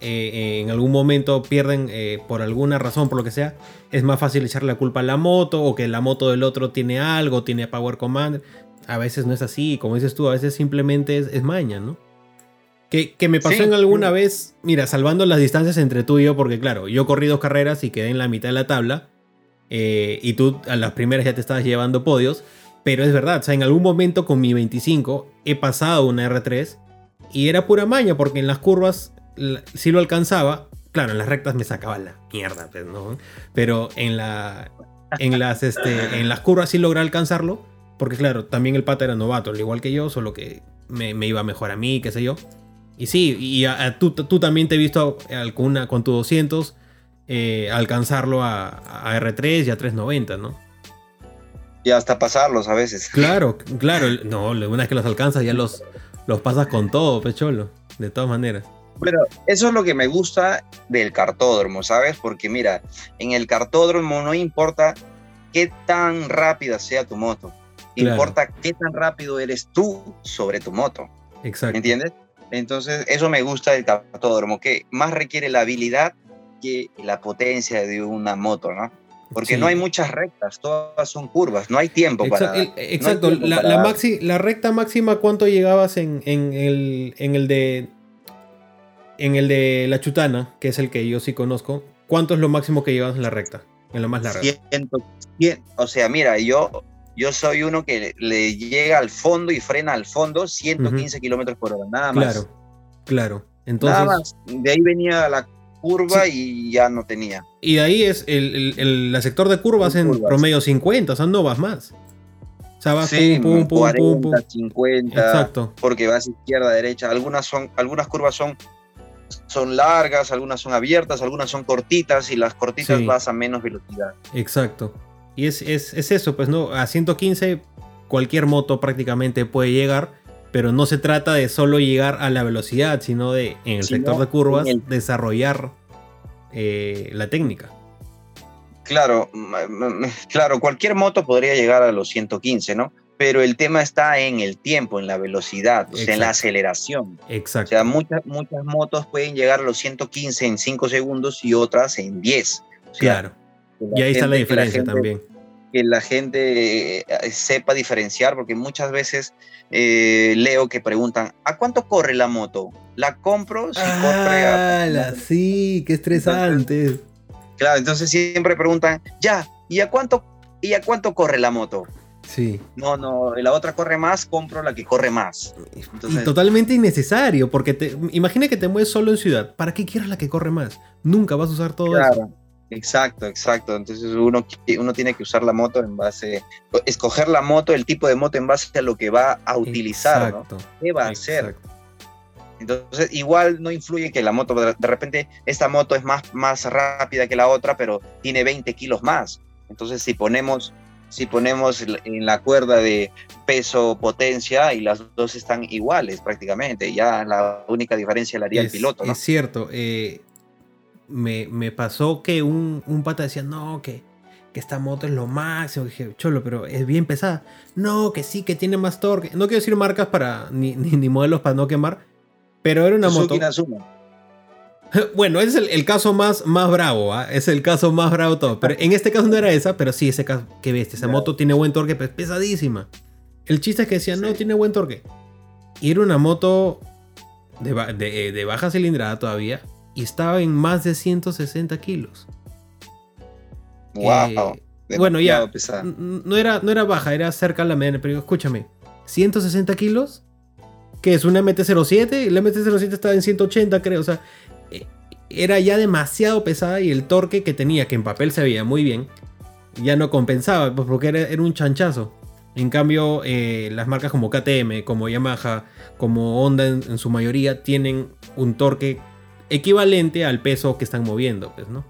eh, en algún momento pierden eh, por alguna razón, por lo que sea, es más fácil echarle la culpa a la moto o que la moto del otro tiene algo, tiene Power Command. A veces no es así, como dices tú, a veces simplemente es, maña, ¿no? Que, me pasó en alguna vez, mira, salvando las distancias entre tú y yo, porque claro, yo corrí dos carreras y quedé en la mitad de la tabla, eh, y tú a las primeras ya te estabas llevando podios, pero es verdad, o sea, en algún momento con mi 25 he pasado una R3 y era pura maña, porque en las curvas si lo alcanzaba. Claro, en las rectas me sacaba la mierda, pues, ¿no? Pero en, la, en, las, este, en las curvas sí logré alcanzarlo. Porque claro, también el pata era novato, al igual que yo, solo que me, iba mejor a mí, qué sé yo. Y sí, y tú, tú, también te he visto alguna, con tu 200 eh, alcanzarlo a, R3 y a 390, ¿no?
Y hasta pasarlos a veces.
Claro, claro. No, una vez que los alcanzas ya los, los pasas con todo, pecholo. De todas maneras.
Bueno, eso es lo que me gusta del cartódromo, ¿sabes? Porque mira, en el cartódromo no importa qué tan rápida sea tu moto, importa qué tan rápido eres tú sobre tu moto. Exacto. ¿Entiendes? Entonces, eso me gusta del cartódromo, que más requiere la habilidad que la potencia de una moto, ¿no? Porque no hay muchas rectas, todas son curvas, no hay tiempo para...
exacto, la, la, recta máxima, ¿cuánto llegabas en, en, el, en el de en el de la chutana, que es el que yo sí conozco, ¿cuánto es lo máximo que llevas en la recta? En lo más larga.
o sea, mira, yo, yo soy uno que le llega al fondo y frena al fondo 115 kilómetros por hora, nada
más. Claro, claro. Entonces, nada más.
De ahí venía la curva y ya no tenía.
Y de ahí es el, el, sector de curvas en promedio 50, o sea, no vas más.
O sea, vas sí, pum, pum, 40, pum, pum, 50. Exacto. Porque vas izquierda, derecha. Algunas, son, algunas curvas son son largas, algunas son abiertas, algunas son cortitas y las cortitas vas a menos velocidad.
Exacto. Y es, eso, pues no, a 115 cualquier moto prácticamente puede llegar, pero no se trata de solo llegar a la velocidad, sino de en el sector de curvas desarrollar eh, la técnica.
Claro, claro, cualquier moto podría llegar a los 115, ¿no? Pero el tema está en el tiempo, en la velocidad, en la aceleración.
Exacto.
O sea, muchas, muchas motos pueden llegar a los 115 en 5 segundos y otras en 10.
claro. Y ahí está la diferencia también.
Que la gente eh, sepa diferenciar, porque muchas veces eh, leo que preguntan, ¿a cuánto corre la moto? ¿La compro?
Si ah, sí, qué estresante.
claro, entonces siempre preguntan, ya, ¿y a cuánto, ¿y a cuánto corre la moto?
Sí.
No, no, la otra corre más, compro la que corre más.
y totalmente innecesario, porque te, imagina que te mueves solo en ciudad. ¿Para qué quieres la que corre más? Nunca vas a usar todo claro.
Exacto, exacto. Entonces uno, uno tiene que usar la moto en base, escoger la moto, el tipo de moto en base a lo que va a utilizar, ¿no? ¿Qué va a hacer? Entonces, igual no influye que la moto, de repente, esta moto es más, más rápida que la otra, pero tiene 20 kilos más. Entonces, si ponemos si ponemos en la cuerda de peso, potencia, y las dos están iguales prácticamente. Ya la única diferencia la haría el piloto.
Es cierto. Eh, me, pasó que un, un, pata decía, no, que, que esta moto es lo máximo. dije, cholo, pero es bien pesada. No, que sí, que tiene más torque. No quiero decir marcas para ni, ni, modelos para no quemar, pero era una moto. Bueno, es el, caso más, más bravo, ¿ah? es el caso más bravo todo. Pero en este caso no era esa, pero sí, ese caso, que bestia, esa moto tiene buen torque, pero es pesadísima. El chiste es que decían, no, tiene buen torque. Y era una moto de, de, baja cilindrada todavía y estaba en más de 160 kilos.
Wow.
Eh, bueno, ya, no era, no era baja, era cerca a la media, pero escúchame, 160 kilos, que es una MT-07, la MT-07 estaba en 180, creo, o sea, era ya demasiado pesada y el torque que tenía, que en papel se veía muy bien, ya no compensaba, pues porque era, un chanchazo. En cambio, eh, las marcas como KTM, como Yamaha, como Honda en, su mayoría, tienen un torque equivalente al peso que están moviendo, pues, ¿no?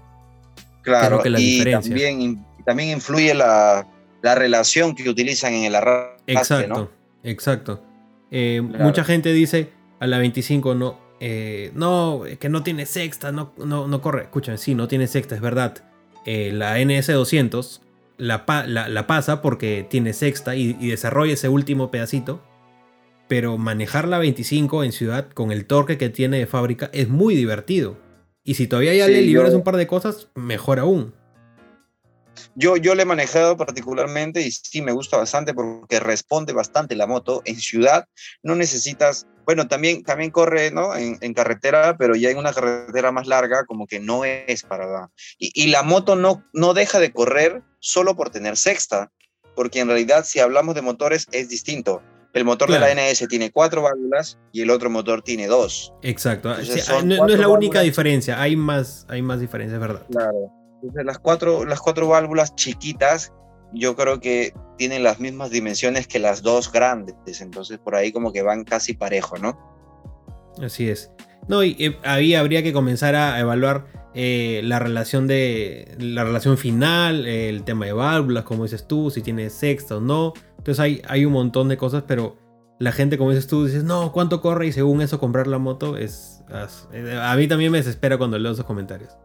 Claro, y También, también influye la, la relación que utilizan en el arrastre,
Exacto, exacto. Eh, mucha gente dice a la 25 no, eh, no, que no tiene sexta, no, no, no corre. Escuchen, sí, no tiene sexta, es verdad. Eh, la NS200 la, la, pasa porque tiene sexta y, desarrolla ese último pedacito. Pero manejar la 25 en ciudad con el torque que tiene de fábrica es muy divertido. Y si todavía ya le liberas un par de cosas, mejor aún.
Yo, yo le he manejado particularmente y sí me gusta bastante porque responde bastante la moto. En ciudad no necesitas, bueno, también, también corre ¿no? en, en carretera, pero ya en una carretera más larga como que no es para... Y, y la moto no, no deja de correr solo por tener sexta, porque en realidad si hablamos de motores es distinto. El motor de la NS tiene cuatro válvulas y el otro motor tiene dos.
Exacto. no, es la única diferencia, hay más, hay más diferencias, ¿verdad?
Claro. Entonces, las cuatro, las cuatro válvulas chiquitas, yo creo que tienen las mismas dimensiones que las dos grandes. Entonces, por ahí como que van casi parejo, ¿no?
Así es. No, y eh, ahí habría que comenzar a evaluar eh, la relación de la relación final, el tema de válvulas, como dices tú, si tiene sexta o no. Entonces hay, hay un montón de cosas, pero la gente, como dices tú, dices, no, ¿cuánto corre? Y según eso, comprar la moto es. Eh, a mí también me desespera cuando leo esos comentarios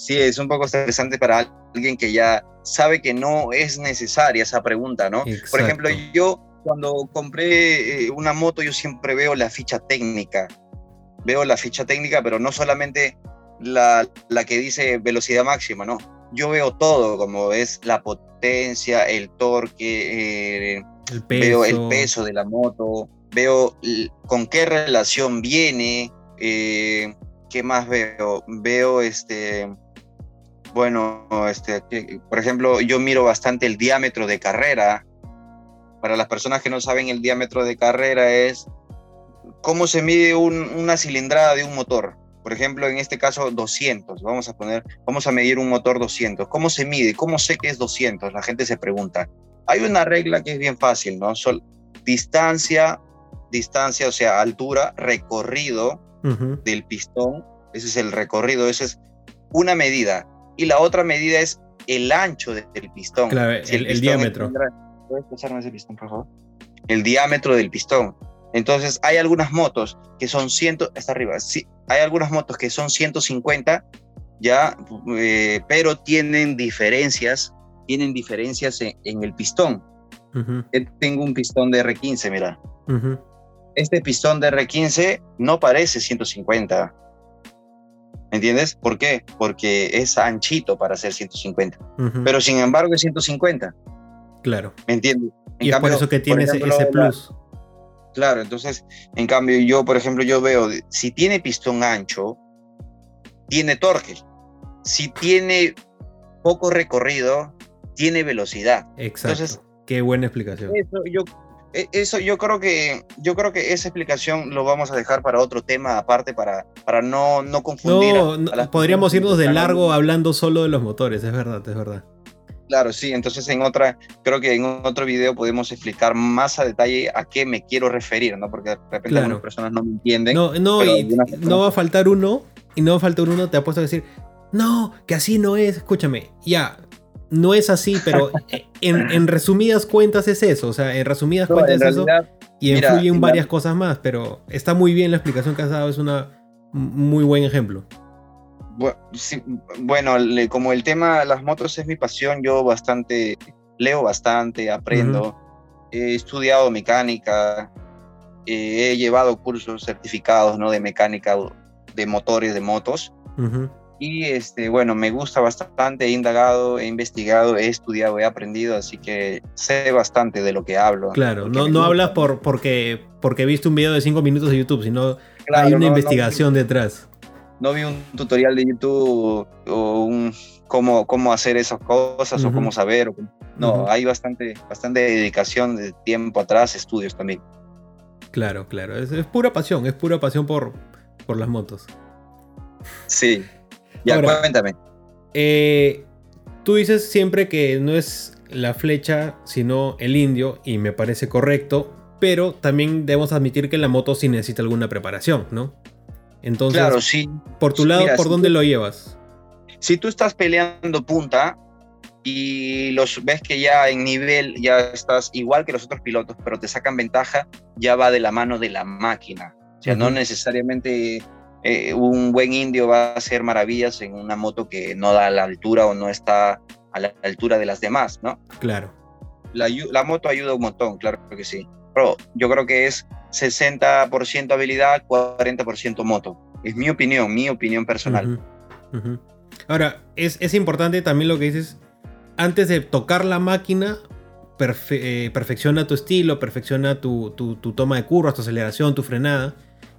sí es un poco estresante para alguien que ya sabe que no es necesaria esa pregunta, ¿no? Por ejemplo, yo cuando compré eh, una moto, yo siempre veo la ficha técnica. Veo la ficha técnica, pero no solamente la, la que dice velocidad máxima, ¿no? Yo veo todo, como es la potencia, el torque, eh, el veo el peso de la moto, veo con qué relación viene, eh, ¿qué más veo? Veo este, bueno, este, por ejemplo, yo miro bastante el diámetro de carrera. Para las personas que no saben, el diámetro de carrera es cómo se mide una cilindrada de un motor. Por ejemplo, en este caso 200. Vamos a poner, vamos a medir un motor 200. ¿Cómo se mide? ¿Cómo sé que es 200? La gente se pregunta. Hay una regla que es bien fácil, ¿no? Sol, distancia, distancia, o sea, altura, recorrido del pistón. Ese es el recorrido, esa es una medida y la otra medida es el ancho del pistón.
Claro, el, diámetro.
¿Puedes pasarme ese pistón, por favor? El diámetro del pistón. Entonces, hay algunas motos que son 100, está arriba, sí, hay algunas motos que son 150, ya, eh, pero tienen diferencias, tienen diferencias en, el pistón. Tengo un pistón de R15, mira. Este pistón de R15 no parece 150, ¿Me entiendes? ¿Por qué? Porque es anchito para hacer 150. Pero sin embargo es 150.
Claro.
¿Me entiendes?
y es por eso que tiene ese, plus.
claro, entonces, en cambio, yo, por ejemplo, yo veo, si tiene pistón ancho, tiene torque. Si tiene poco recorrido, tiene velocidad.
Exacto. Entonces, Qué buena explicación.
Eso yo eso yo creo que yo creo que esa explicación lo vamos a dejar para otro tema aparte para, para no, no confundir.
No, podríamos irnos de largo hablando solo de los motores, es verdad, es verdad.
Claro, sí, entonces en otra, creo que en otro video podemos explicar más a detalle a qué me quiero referir, ¿no? Porque de repente algunas personas no me entienden.
No, no, y no va a faltar uno, y no va a faltar uno, te apuesto a decir, no, que así no es, escúchame, ya, no es así, pero en, resumidas cuentas es eso. O sea, en resumidas cuentas es eso. Y influyen varias cosas más, pero está muy bien la explicación que has dado, es un muy buen ejemplo.
Bueno, como el tema de las motos es mi pasión, yo bastante leo bastante, aprendo. He estudiado mecánica, eh, he llevado cursos certificados ¿no? de mecánica de motores de motos. Y este, bueno, me gusta bastante, he indagado, he investigado, he estudiado, he aprendido, así que sé bastante de lo que hablo.
Claro, no, no hablas por, porque, porque viste un video de 5 minutos de YouTube, sino hay una investigación detrás.
No vi un tutorial de YouTube o un cómo, cómo hacer esas cosas o cómo saber. no, hay bastante, bastante dedicación de tiempo atrás, estudios también.
Claro, claro, es, es pura pasión, es pura pasión por, por las motos.
Sí, ya, cuéntame.
Eh, tú dices siempre que no es la flecha, sino el indio, y me parece correcto, pero también debemos admitir que la moto sí necesita alguna preparación, ¿no? Entonces,
claro, sí.
por tu lado, ¿por dónde lo llevas?
Si tú estás peleando punta, y los ves que ya en nivel ya estás igual que los otros pilotos, pero te sacan ventaja, ya va de la mano de la máquina. O sea, no necesariamente eh, un buen indio va a hacer maravillas en una moto que no da la altura o no está a la altura de las demás, ¿no?
Claro.
La, la moto ayuda un montón, claro que sí. Pero yo creo que es 60% habilidad, 40% moto. Es mi opinión, mi opinión personal.
Ahora, es, es importante también lo que dices antes de tocar la máquina, eh, perfecciona tu estilo, perfecciona tu, toma de curvas, tu aceleración, tu frenada.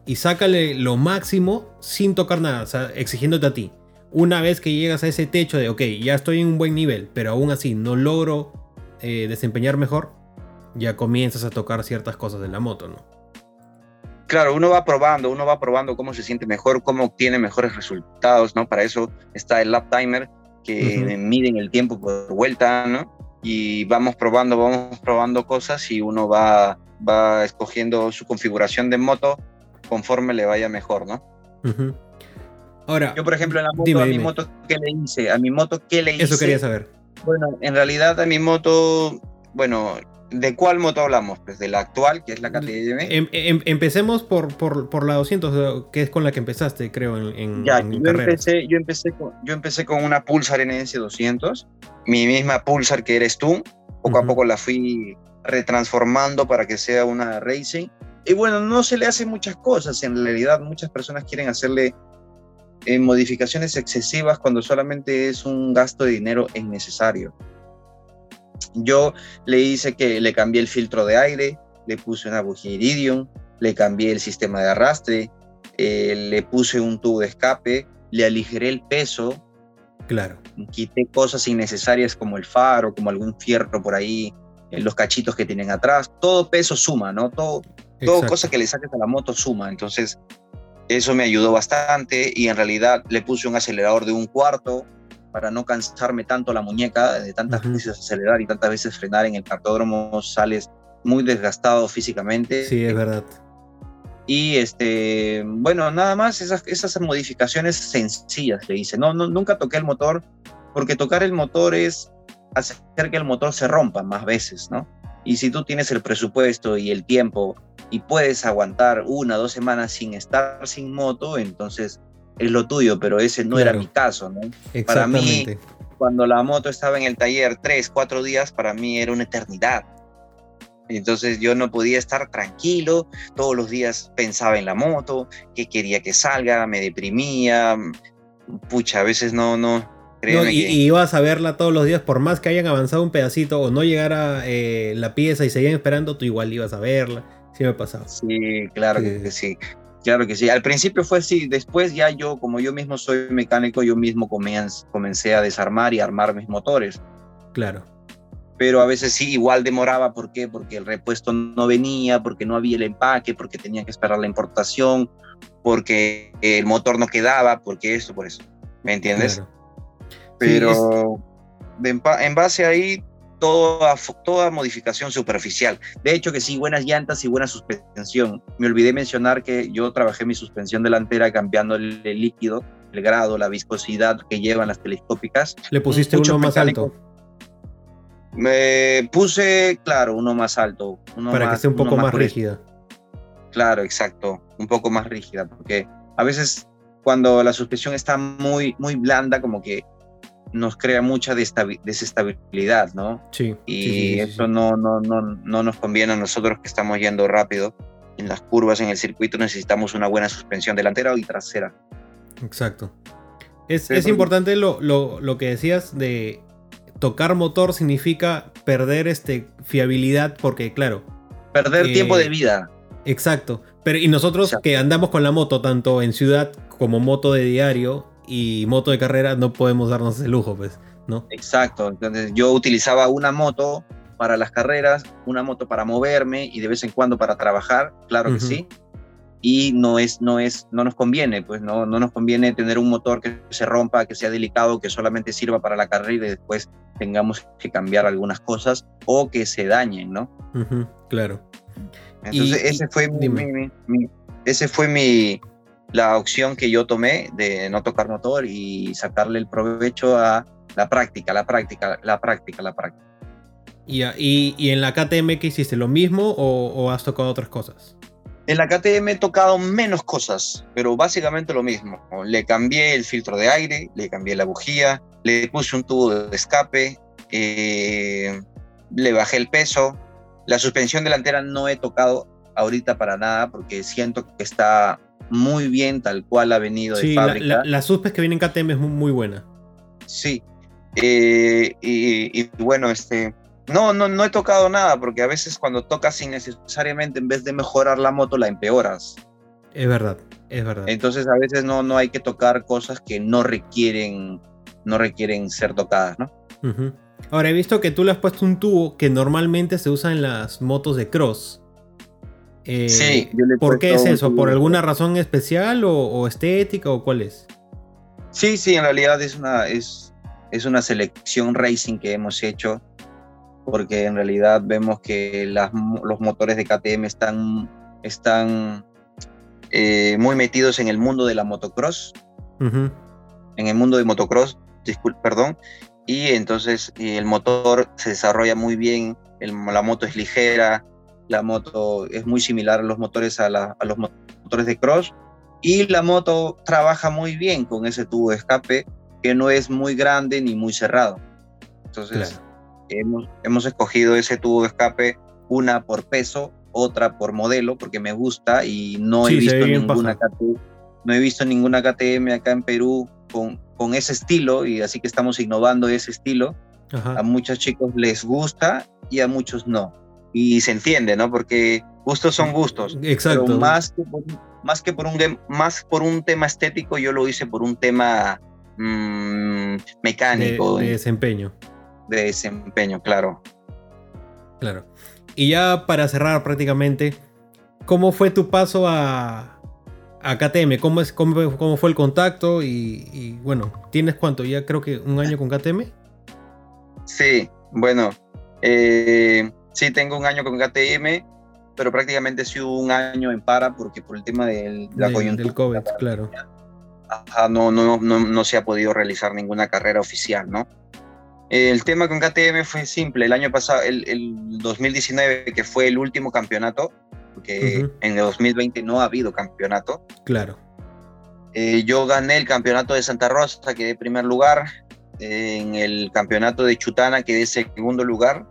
Y sácale lo máximo sin tocar nada, o sea, exigiéndote a ti. Una vez que llegas a ese techo de, ok, ya estoy en un buen nivel, pero aún así no logro eh, desempeñar mejor, ya comienzas a tocar ciertas cosas de la moto, ¿no?
Claro, uno va probando, uno va probando cómo se siente mejor, cómo obtiene mejores resultados, ¿no? Para eso está el lap timer, que miden el tiempo por vuelta, ¿no? Y vamos probando, vamos probando cosas y uno va, va escogiendo su configuración de moto conforme le vaya mejor, ¿no? Ahora, yo por ejemplo en la moto, a mi moto, ¿qué le hice? A mi moto, ¿qué le hice?
Eso quería saber.
Bueno, en realidad a mi moto, bueno, ¿De cuál moto hablamos? Pues de la actual, que es la KTM.
Em, em, empecemos por, por, por, la 200, que es con la que empezaste, creo, en, en,
ya, yo empecé, yo, empecé con, yo empecé con una Pulsar NS200, mi misma Pulsar que eres tú. Poco a poco la fui retransformando para que sea una Racing. Y bueno, no se le hacen muchas cosas. En realidad, muchas personas quieren hacerle eh, modificaciones excesivas cuando solamente es un gasto de dinero innecesario. Yo le hice que le cambié el filtro de aire, le puse una bujía iridium, le cambié el sistema de arrastre, eh, le puse un tubo de escape, le aligeré el peso.
Claro.
Quité cosas innecesarias como el faro, como algún fierro por ahí, en los cachitos que tienen atrás. Todo peso suma, ¿no? Todo, todo cosa que le saques a la moto suma. Entonces, eso me ayudó bastante y en realidad le puse un acelerador de un cuarto, para no cansarme tanto la muñeca de tantas veces acelerar y tantas veces frenar en el cartódromo, sales muy desgastado físicamente.
Sí, es verdad.
Y este, bueno, nada más esas, esas modificaciones sencillas le hice. No, no, nunca toqué el motor, porque tocar el motor es hacer que el motor se rompa más veces, ¿no? Y si tú tienes el presupuesto y el tiempo y puedes aguantar una o dos semanas sin estar sin moto, entonces es lo tuyo, pero ese no era mi caso, ¿no? Para mí, cuando la moto estaba en el taller tres, cuatro días, para mí era una eternidad. Entonces yo no podía estar tranquilo, todos los días pensaba en la moto, que quería que salga, me deprimía, pucha, a veces no, no,
no, y, ibas a verla todos los días, por más que hayan avanzado un pedacito o no llegara eh, la pieza y seguían esperando, tú igual ibas a verla. Sí me pasaba.
Sí, claro que sí. Claro que sí. Al principio fue así. Después ya yo, como yo mismo soy mecánico, yo mismo comencé a desarmar y armar mis motores.
Claro.
Pero a veces sí, igual demoraba. ¿Por qué? Porque el repuesto no venía, porque no había el empaque, porque tenía que esperar la importación, porque el motor no quedaba, porque esto, por eso. ¿Me entiendes? Pero en base ahí toda, toda modificación superficial. De hecho que sí, buenas llantas y buena suspensión. Me olvidé mencionar que yo trabajé mi suspensión delantera cambiando el, líquido, el grado, la viscosidad que llevan las telescópicas.
¿Le pusiste uno más alto?
Me puse, claro, uno más alto. Uno
Para que esté un poco más, rígida.
Claro, exacto, un poco más rígida, porque a veces cuando la suspensión está muy, muy blanda, como que nos crea mucha desestabilidad, ¿no?
Sí.
Y eso No, no, no, no nos conviene a nosotros que estamos yendo rápido. En las curvas, en el circuito, necesitamos una buena suspensión delantera y trasera.
Exacto. Es, es importante lo, lo, lo, que decías de tocar motor significa perder este, fiabilidad porque, claro...
Perder eh, tiempo de vida.
Exacto. Pero, y nosotros que andamos con la moto, tanto en ciudad como moto de diario, y moto de carrera no podemos darnos ese lujo, pues, ¿no?
Exacto, entonces yo utilizaba una moto para las carreras, una moto para moverme y de vez en cuando para trabajar, claro que sí. Y no es, no es, no nos conviene, pues no, no nos conviene tener un motor que se rompa, que sea delicado, que solamente sirva para la carrera y después tengamos que cambiar algunas cosas o que se dañen, ¿no?
claro.
Entonces ese fue ese fue mi, la opción que yo tomé de no tocar motor y sacarle el provecho a la práctica, la práctica, la práctica, la práctica.
¿Y, y, y en la KTM qué hiciste? ¿Lo mismo o, o, has tocado otras cosas?
En la KTM he tocado menos cosas, pero básicamente lo mismo. Le cambié el filtro de aire, le cambié la bujía, le puse un tubo de escape, eh, le bajé el peso. La suspensión delantera no he tocado ahorita para nada porque siento que está muy bien tal cual ha venido de fábrica.
La, la, la suspes que viene en KTM es muy, muy buena.
Sí. Eh, y, y, bueno, este, no, no, no he tocado nada porque a veces cuando tocas innecesariamente en vez de mejorar la moto la empeoras.
Es verdad, es verdad.
Entonces a veces no, no hay que tocar cosas que no requieren, no requieren ser tocadas, ¿no?
Uh -huh. Ahora he visto que tú le has puesto un tubo que normalmente se usa en las motos de cross.
Eh, sí,
le ¿Por qué es eso? ¿Por alguna razón especial o, o, estética o cuál es?
Sí, sí, en realidad es una, es, es una selección racing que hemos hecho porque en realidad vemos que las, los motores de KTM están, están eh, muy metidos en el mundo de la motocross, uh -huh. en el mundo de motocross, disculpe, perdón, y entonces y el motor se desarrolla muy bien, el, la moto es ligera, la moto es muy similar a los motores a, la, a los motores de cross, y la moto trabaja muy bien con ese tubo de escape que no es muy grande ni muy cerrado. Entonces, claro hemos, hemos escogido ese tubo de escape, una por peso, otra por modelo, porque me gusta y no sí, he visto ninguna KTM, no he visto ninguna KTM acá en Perú con, con ese estilo y así que estamos innovando ese estilo. Ajá. A muchos chicos les gusta y a muchos no. Y se entiende, ¿no? Porque gustos son gustos.
Exacto.
Pero más que por, más que por, un, más por un tema estético, yo lo hice por un tema mmm, mecánico.
De, de desempeño
de desempeño, claro.
Claro. Y ya para cerrar prácticamente, ¿cómo fue tu paso a, a KTM? ¿Cómo, es, cómo, cómo fue el contacto? Y, y, bueno, ¿tienes cuánto? ¿Ya creo que un año con KTM?
Sí, bueno, eh, sí tengo un año con KTM, pero prácticamente ha sido un año en para porque por el tema de la
de,
coyuntura.
Del COVID, claro.
Ajá, no, no, no, no se ha podido realizar ninguna carrera oficial, ¿no? El tema con KTM fue simple. El año pasado, el, el 2019, que fue el último campeonato, porque uh -huh. en el 2020 no ha habido campeonato.
Claro.
Eh, yo gané el campeonato de Santa Rosa, quedé primer lugar. En el campeonato de Chutana quedé segundo lugar.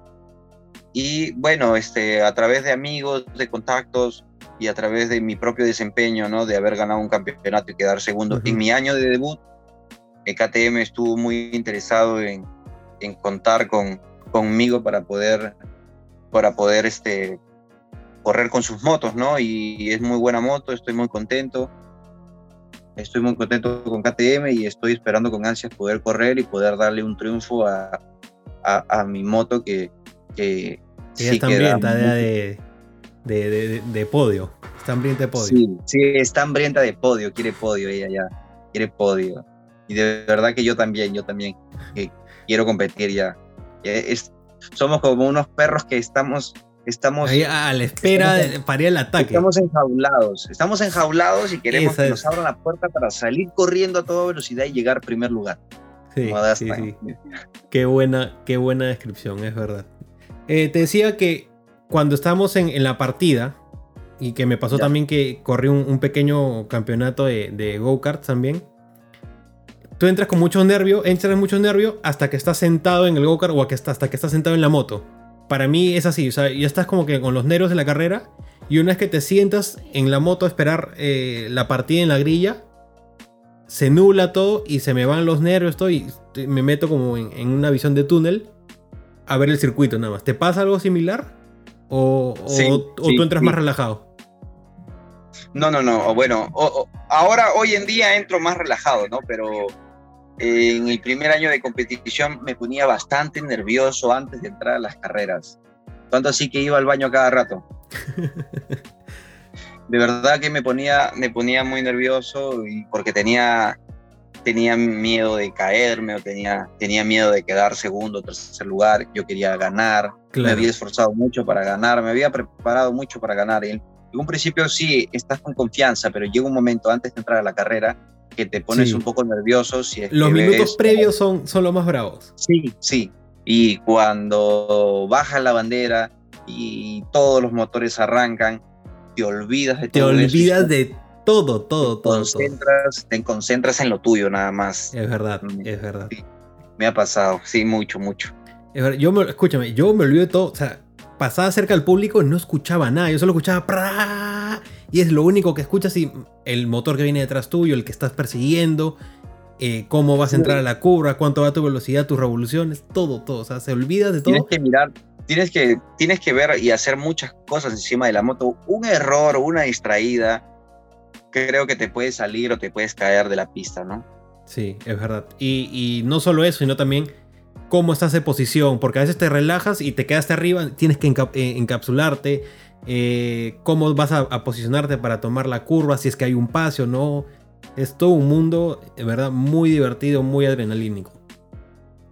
Y bueno, este, a través de amigos, de contactos y a través de mi propio desempeño, ¿no? De haber ganado un campeonato y quedar segundo. Uh -huh. En mi año de debut, KTM estuvo muy interesado en, en contar con, conmigo para poder, para poder este, correr con sus motos, ¿no? Y es muy buena moto, estoy muy contento. Estoy muy contento con KTM y estoy esperando con ansias poder correr y poder darle un triunfo a, a, a mi moto que, que
sí está hambrienta de, de, de, de, podio. Está hambrienta de podio.
Sí, sí, está hambrienta de podio, quiere podio ella ya, quiere podio. Y de verdad que yo también, yo también. Que, quiero competir ya. Es, somos como unos perros que estamos... Estamos
Ahí a la espera de, para ir al ataque.
Estamos enjaulados. Estamos enjaulados y queremos Esa que nos abran la puerta para salir corriendo a toda velocidad y llegar a primer lugar.
Sí, sí, sí. Qué, buena, qué buena descripción, es verdad. Eh, te decía que cuando estábamos en, en, la partida, y que me pasó ya. también que corrí un, un pequeño campeonato de, de go-karts también, tú entras con mucho nervio, entras mucho nervio hasta que estás sentado en el go-kart o hasta que estás sentado en la moto. Para mí es así, o sea, ya estás como que con los nervios de la carrera y una vez que te sientas en la moto a esperar eh, la partida en la grilla, se nubla todo y se me van los nervios todo y me meto como en, en una visión de túnel a ver el circuito nada más. ¿Te pasa algo similar? ¿O, sí, o, sí, tú entras sí. más relajado?
No, no, no. Bueno, o, ahora, hoy en día entro más relajado, ¿no? Pero en el primer año de competición me ponía bastante nervioso antes de entrar a las carreras. Tanto así que iba al baño cada rato. De verdad que me ponía, me ponía muy nervioso y porque tenía, tenía miedo de caerme o tenía, tenía miedo de quedar segundo o tercer lugar. Yo quería ganar. Claro. Me había esforzado mucho para ganar. Me había preparado mucho para ganar. Y en un principio sí, estás con confianza, pero llega un momento antes de entrar a la carrera que te pones un poco nervioso. Si
los minutos previos son, son los más bravos.
Sí, sí. Y cuando baja la bandera y todos los motores arrancan, te olvidas de
te todo. Te olvidas de todo, todo,
te
todo,
concentras, Te concentras en lo tuyo nada más.
Es verdad, mm, es verdad.
me ha pasado, sí, mucho, mucho.
yo me, escúchame, yo me olvido de todo. O sea, pasaba cerca al público y no escuchaba nada. Yo solo escuchaba y es lo único que escuchas y el motor que viene detrás tuyo, el que estás persiguiendo, eh, cómo vas a entrar a la curva, cuánto va tu velocidad, tus revoluciones, todo, todo. O sea, se olvida de todo.
Tienes que mirar, tienes que, tienes que ver y hacer muchas cosas encima de la moto. Un error, una distraída, creo que te puede salir o te puedes caer de la pista, ¿no?
Sí, es verdad. Y, y no solo eso, sino también cómo estás de posición, porque a veces te relajas y te quedas arriba, tienes que eh, encapsularte, eh, cómo vas a, posicionarte para tomar la curva, si es que hay un paso o no. Es todo un mundo, de verdad, muy divertido, muy adrenalínico.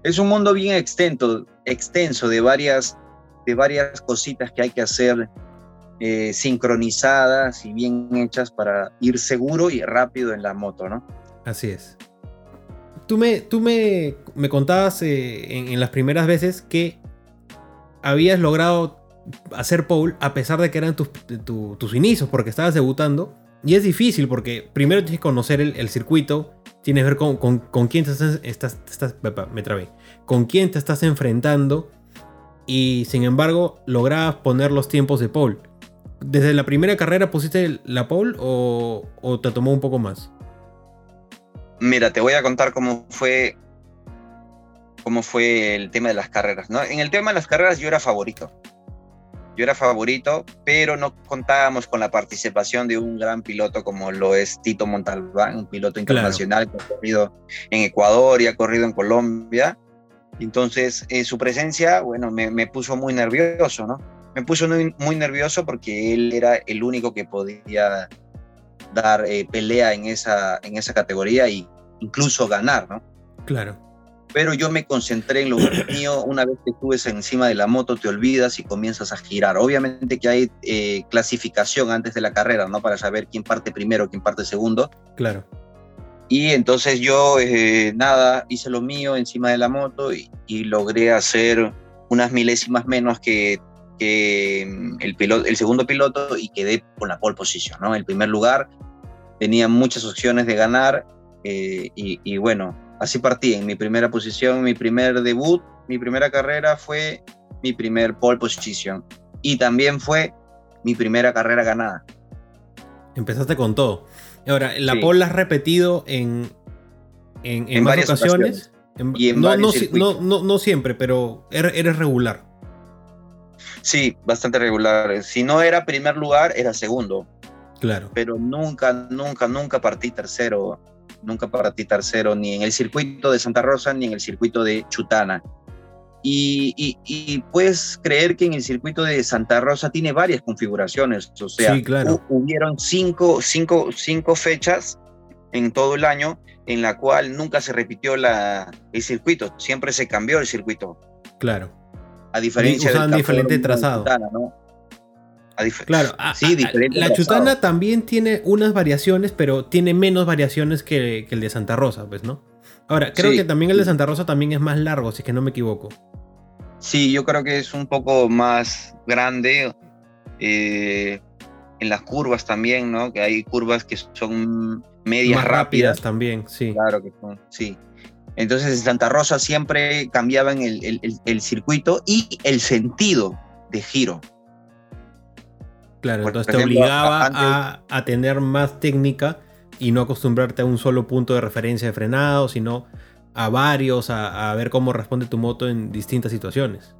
Es un mundo bien extenso, extenso de varias, de varias cositas que hay que hacer eh, sincronizadas y bien hechas para ir seguro y rápido en la moto, ¿no?
Así es. Tú me, tú me, me contabas eh, en, las primeras veces que habías logrado hacer pole a pesar de que eran tus, tus inicios, porque estabas debutando. Y es difícil porque primero tienes que conocer el, circuito, tienes que ver con, con, quién te estás, me con quién te estás enfrentando y sin embargo lograbas poner los tiempos de pole. ¿Desde la primera carrera pusiste la pole o, o te tomó un poco más?
Mira, te voy a contar cómo fue cómo fue el tema de las carreras. ¿no? En el tema de las carreras yo era favorito. Yo era favorito, pero no contábamos con la participación de un gran piloto como lo es Tito Montalbán, un piloto internacional que ha corrido en Ecuador y ha corrido en Colombia. Entonces, eh, su presencia, bueno, me, puso muy nervioso, ¿no? Me puso muy, muy nervioso porque él era el único que podía dar eh, pelea en esa, en esa categoría y incluso ganar, ¿no?
Claro.
Pero yo me concentré en lo mío. Una vez que subes encima de la moto, te olvidas y comienzas a girar. Obviamente que hay eh, clasificación antes de la carrera, ¿no? Para saber quién parte primero, quién parte segundo.
Claro.
Y entonces yo, eh, nada, hice lo mío encima de la moto y, y logré hacer unas milésimas menos que que mm, el, piloto, el segundo piloto y quedé con la pole position, ¿no? El primer lugar tenía muchas opciones de ganar eh, y, bueno, así partí en mi primera posición, mi primer debut, mi primera carrera fue mi primer pole position y también fue mi primera carrera ganada.
Empezaste con todo. Ahora, ¿la pole la has repetido en, en, varias ocasiones? no, no, no, siempre, pero er, eres regular.
Sí, bastante regular. Si no era primer lugar, era segundo.
Claro.
Pero nunca, nunca, nunca partí tercero. Nunca partí tercero ni en el circuito de Santa Rosa ni en el circuito de Chutana. Y, puedes creer que en el circuito de Santa Rosa tiene varias configuraciones. O sea, hubieron cinco, cinco, cinco fechas en todo el año en la cual nunca se repitió la, el circuito, siempre se cambió el circuito.
Claro.
A diferencia
diferente trazado. claro, sí, la Chutana también tiene unas variaciones, pero tiene menos variaciones que, el de Santa Rosa, pues, ¿no? Ahora, creo que también el de Santa Rosa también es más largo, si es que no me equivoco.
Sí, yo creo que es un poco más grande. Eh, en las curvas también, ¿no? Que hay curvas que son medias rápidas.
también, sí.
Claro que son, sí. Entonces en Santa Rosa siempre cambiaban el, circuito y el sentido de giro.
Claro, entonces te obligaba a, tener más técnica y no acostumbrarte a un solo punto de referencia de frenado, sino a varios, a, ver cómo responde tu moto en distintas situaciones.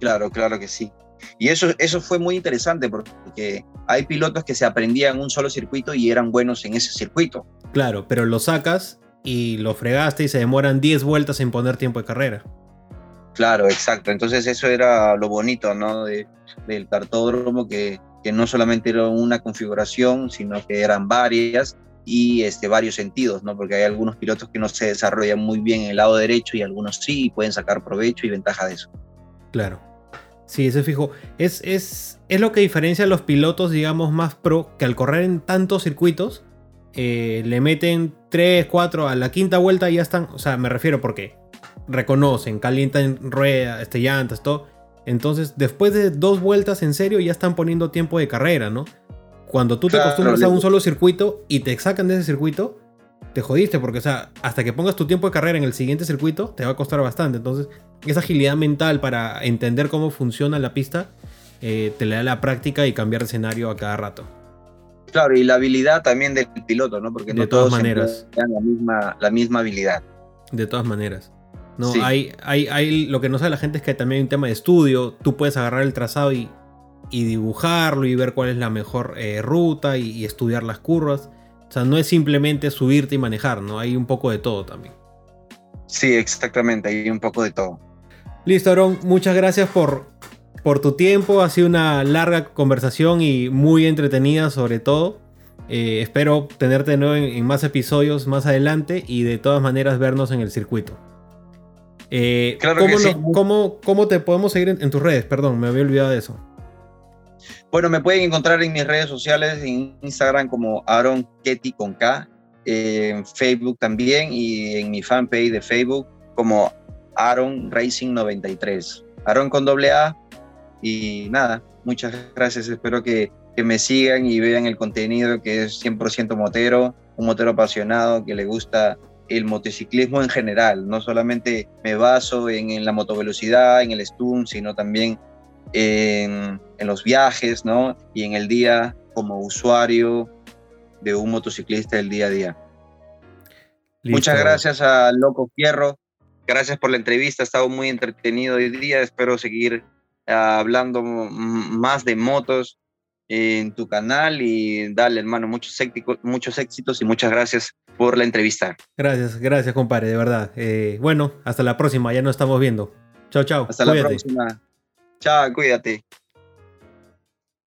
Claro, claro que sí. Y eso, eso fue muy interesante porque hay pilotos que se aprendían un solo circuito y eran buenos en ese circuito.
Claro, pero lo sacas y lo fregaste y se demoran 10 vueltas en poner tiempo de carrera.
Claro, exacto. Entonces eso era lo bonito, ¿no? del cartódromo, que, que, no solamente era una configuración, sino que eran varias y este, varios sentidos, ¿no? Porque hay algunos pilotos que no se desarrollan muy bien en el lado derecho y algunos sí y pueden sacar provecho y ventaja de eso.
Claro. Sí, ese fijo. Es, es, es lo que diferencia a los pilotos, digamos, más pro, que al correr en tantos circuitos, eh, le meten 3, 4 a la quinta vuelta y ya están, o sea, me refiero porque reconocen, calientan ruedas, este, llantas, todo. Entonces, después de dos vueltas en serio, ya están poniendo tiempo de carrera, ¿no? Cuando tú te acostumbras a un solo circuito y te sacan de ese circuito, te jodiste, porque, o sea, hasta que pongas tu tiempo de carrera en el siguiente circuito, te va a costar bastante. Entonces, esa agilidad mental para entender cómo funciona la pista, eh, te le da la práctica y cambiar de escenario a cada rato.
Claro, y la habilidad también del piloto, ¿no? Porque no
de todas maneras.
la misma, la misma habilidad.
De todas maneras. No, hay, hay, hay, lo que no sabe la gente es que también hay un tema de estudio. Tú puedes agarrar el trazado y, y dibujarlo y ver cuál es la mejor eh, ruta y, estudiar las curvas. O sea, no es simplemente subirte y manejar, ¿no? Hay un poco de todo también.
Sí, exactamente, hay un poco de todo.
Listo, Aaron, muchas gracias por, por tu tiempo. Ha sido una larga conversación y muy entretenida sobre todo. Eh, espero tenerte de nuevo en más episodios más adelante y de todas maneras vernos en el circuito. Eh, ¿cómo, te podemos seguir en, tus redes? Perdón, me había olvidado de eso.
Bueno, me pueden encontrar en mis redes sociales, en Instagram como Aaron Ketty con K, en Facebook también y en mi fanpage de Facebook como Aaron Racing 93. Aaron con doble A y nada, muchas gracias. Espero que, que me sigan y vean el contenido que es 100% motero, un motero apasionado que le gusta el motociclismo en general. No solamente me baso en, la motovelocidad, en el stunt, sino también en, los viajes, ¿no? Y en el día como usuario de un motociclista del día a día. Muchas gracias a Loco Fierro. Gracias por la entrevista. Ha estado muy entretenido hoy día. Espero seguir hablando más de motos en tu canal y dale, hermano, muchos éxitos, muchos éxitos y muchas gracias por la entrevista.
Gracias, gracias, compadre, de verdad. Eh, bueno, hasta la próxima, ya nos estamos viendo. Chao, chao.
Hasta la próxima. Chao, cuídate.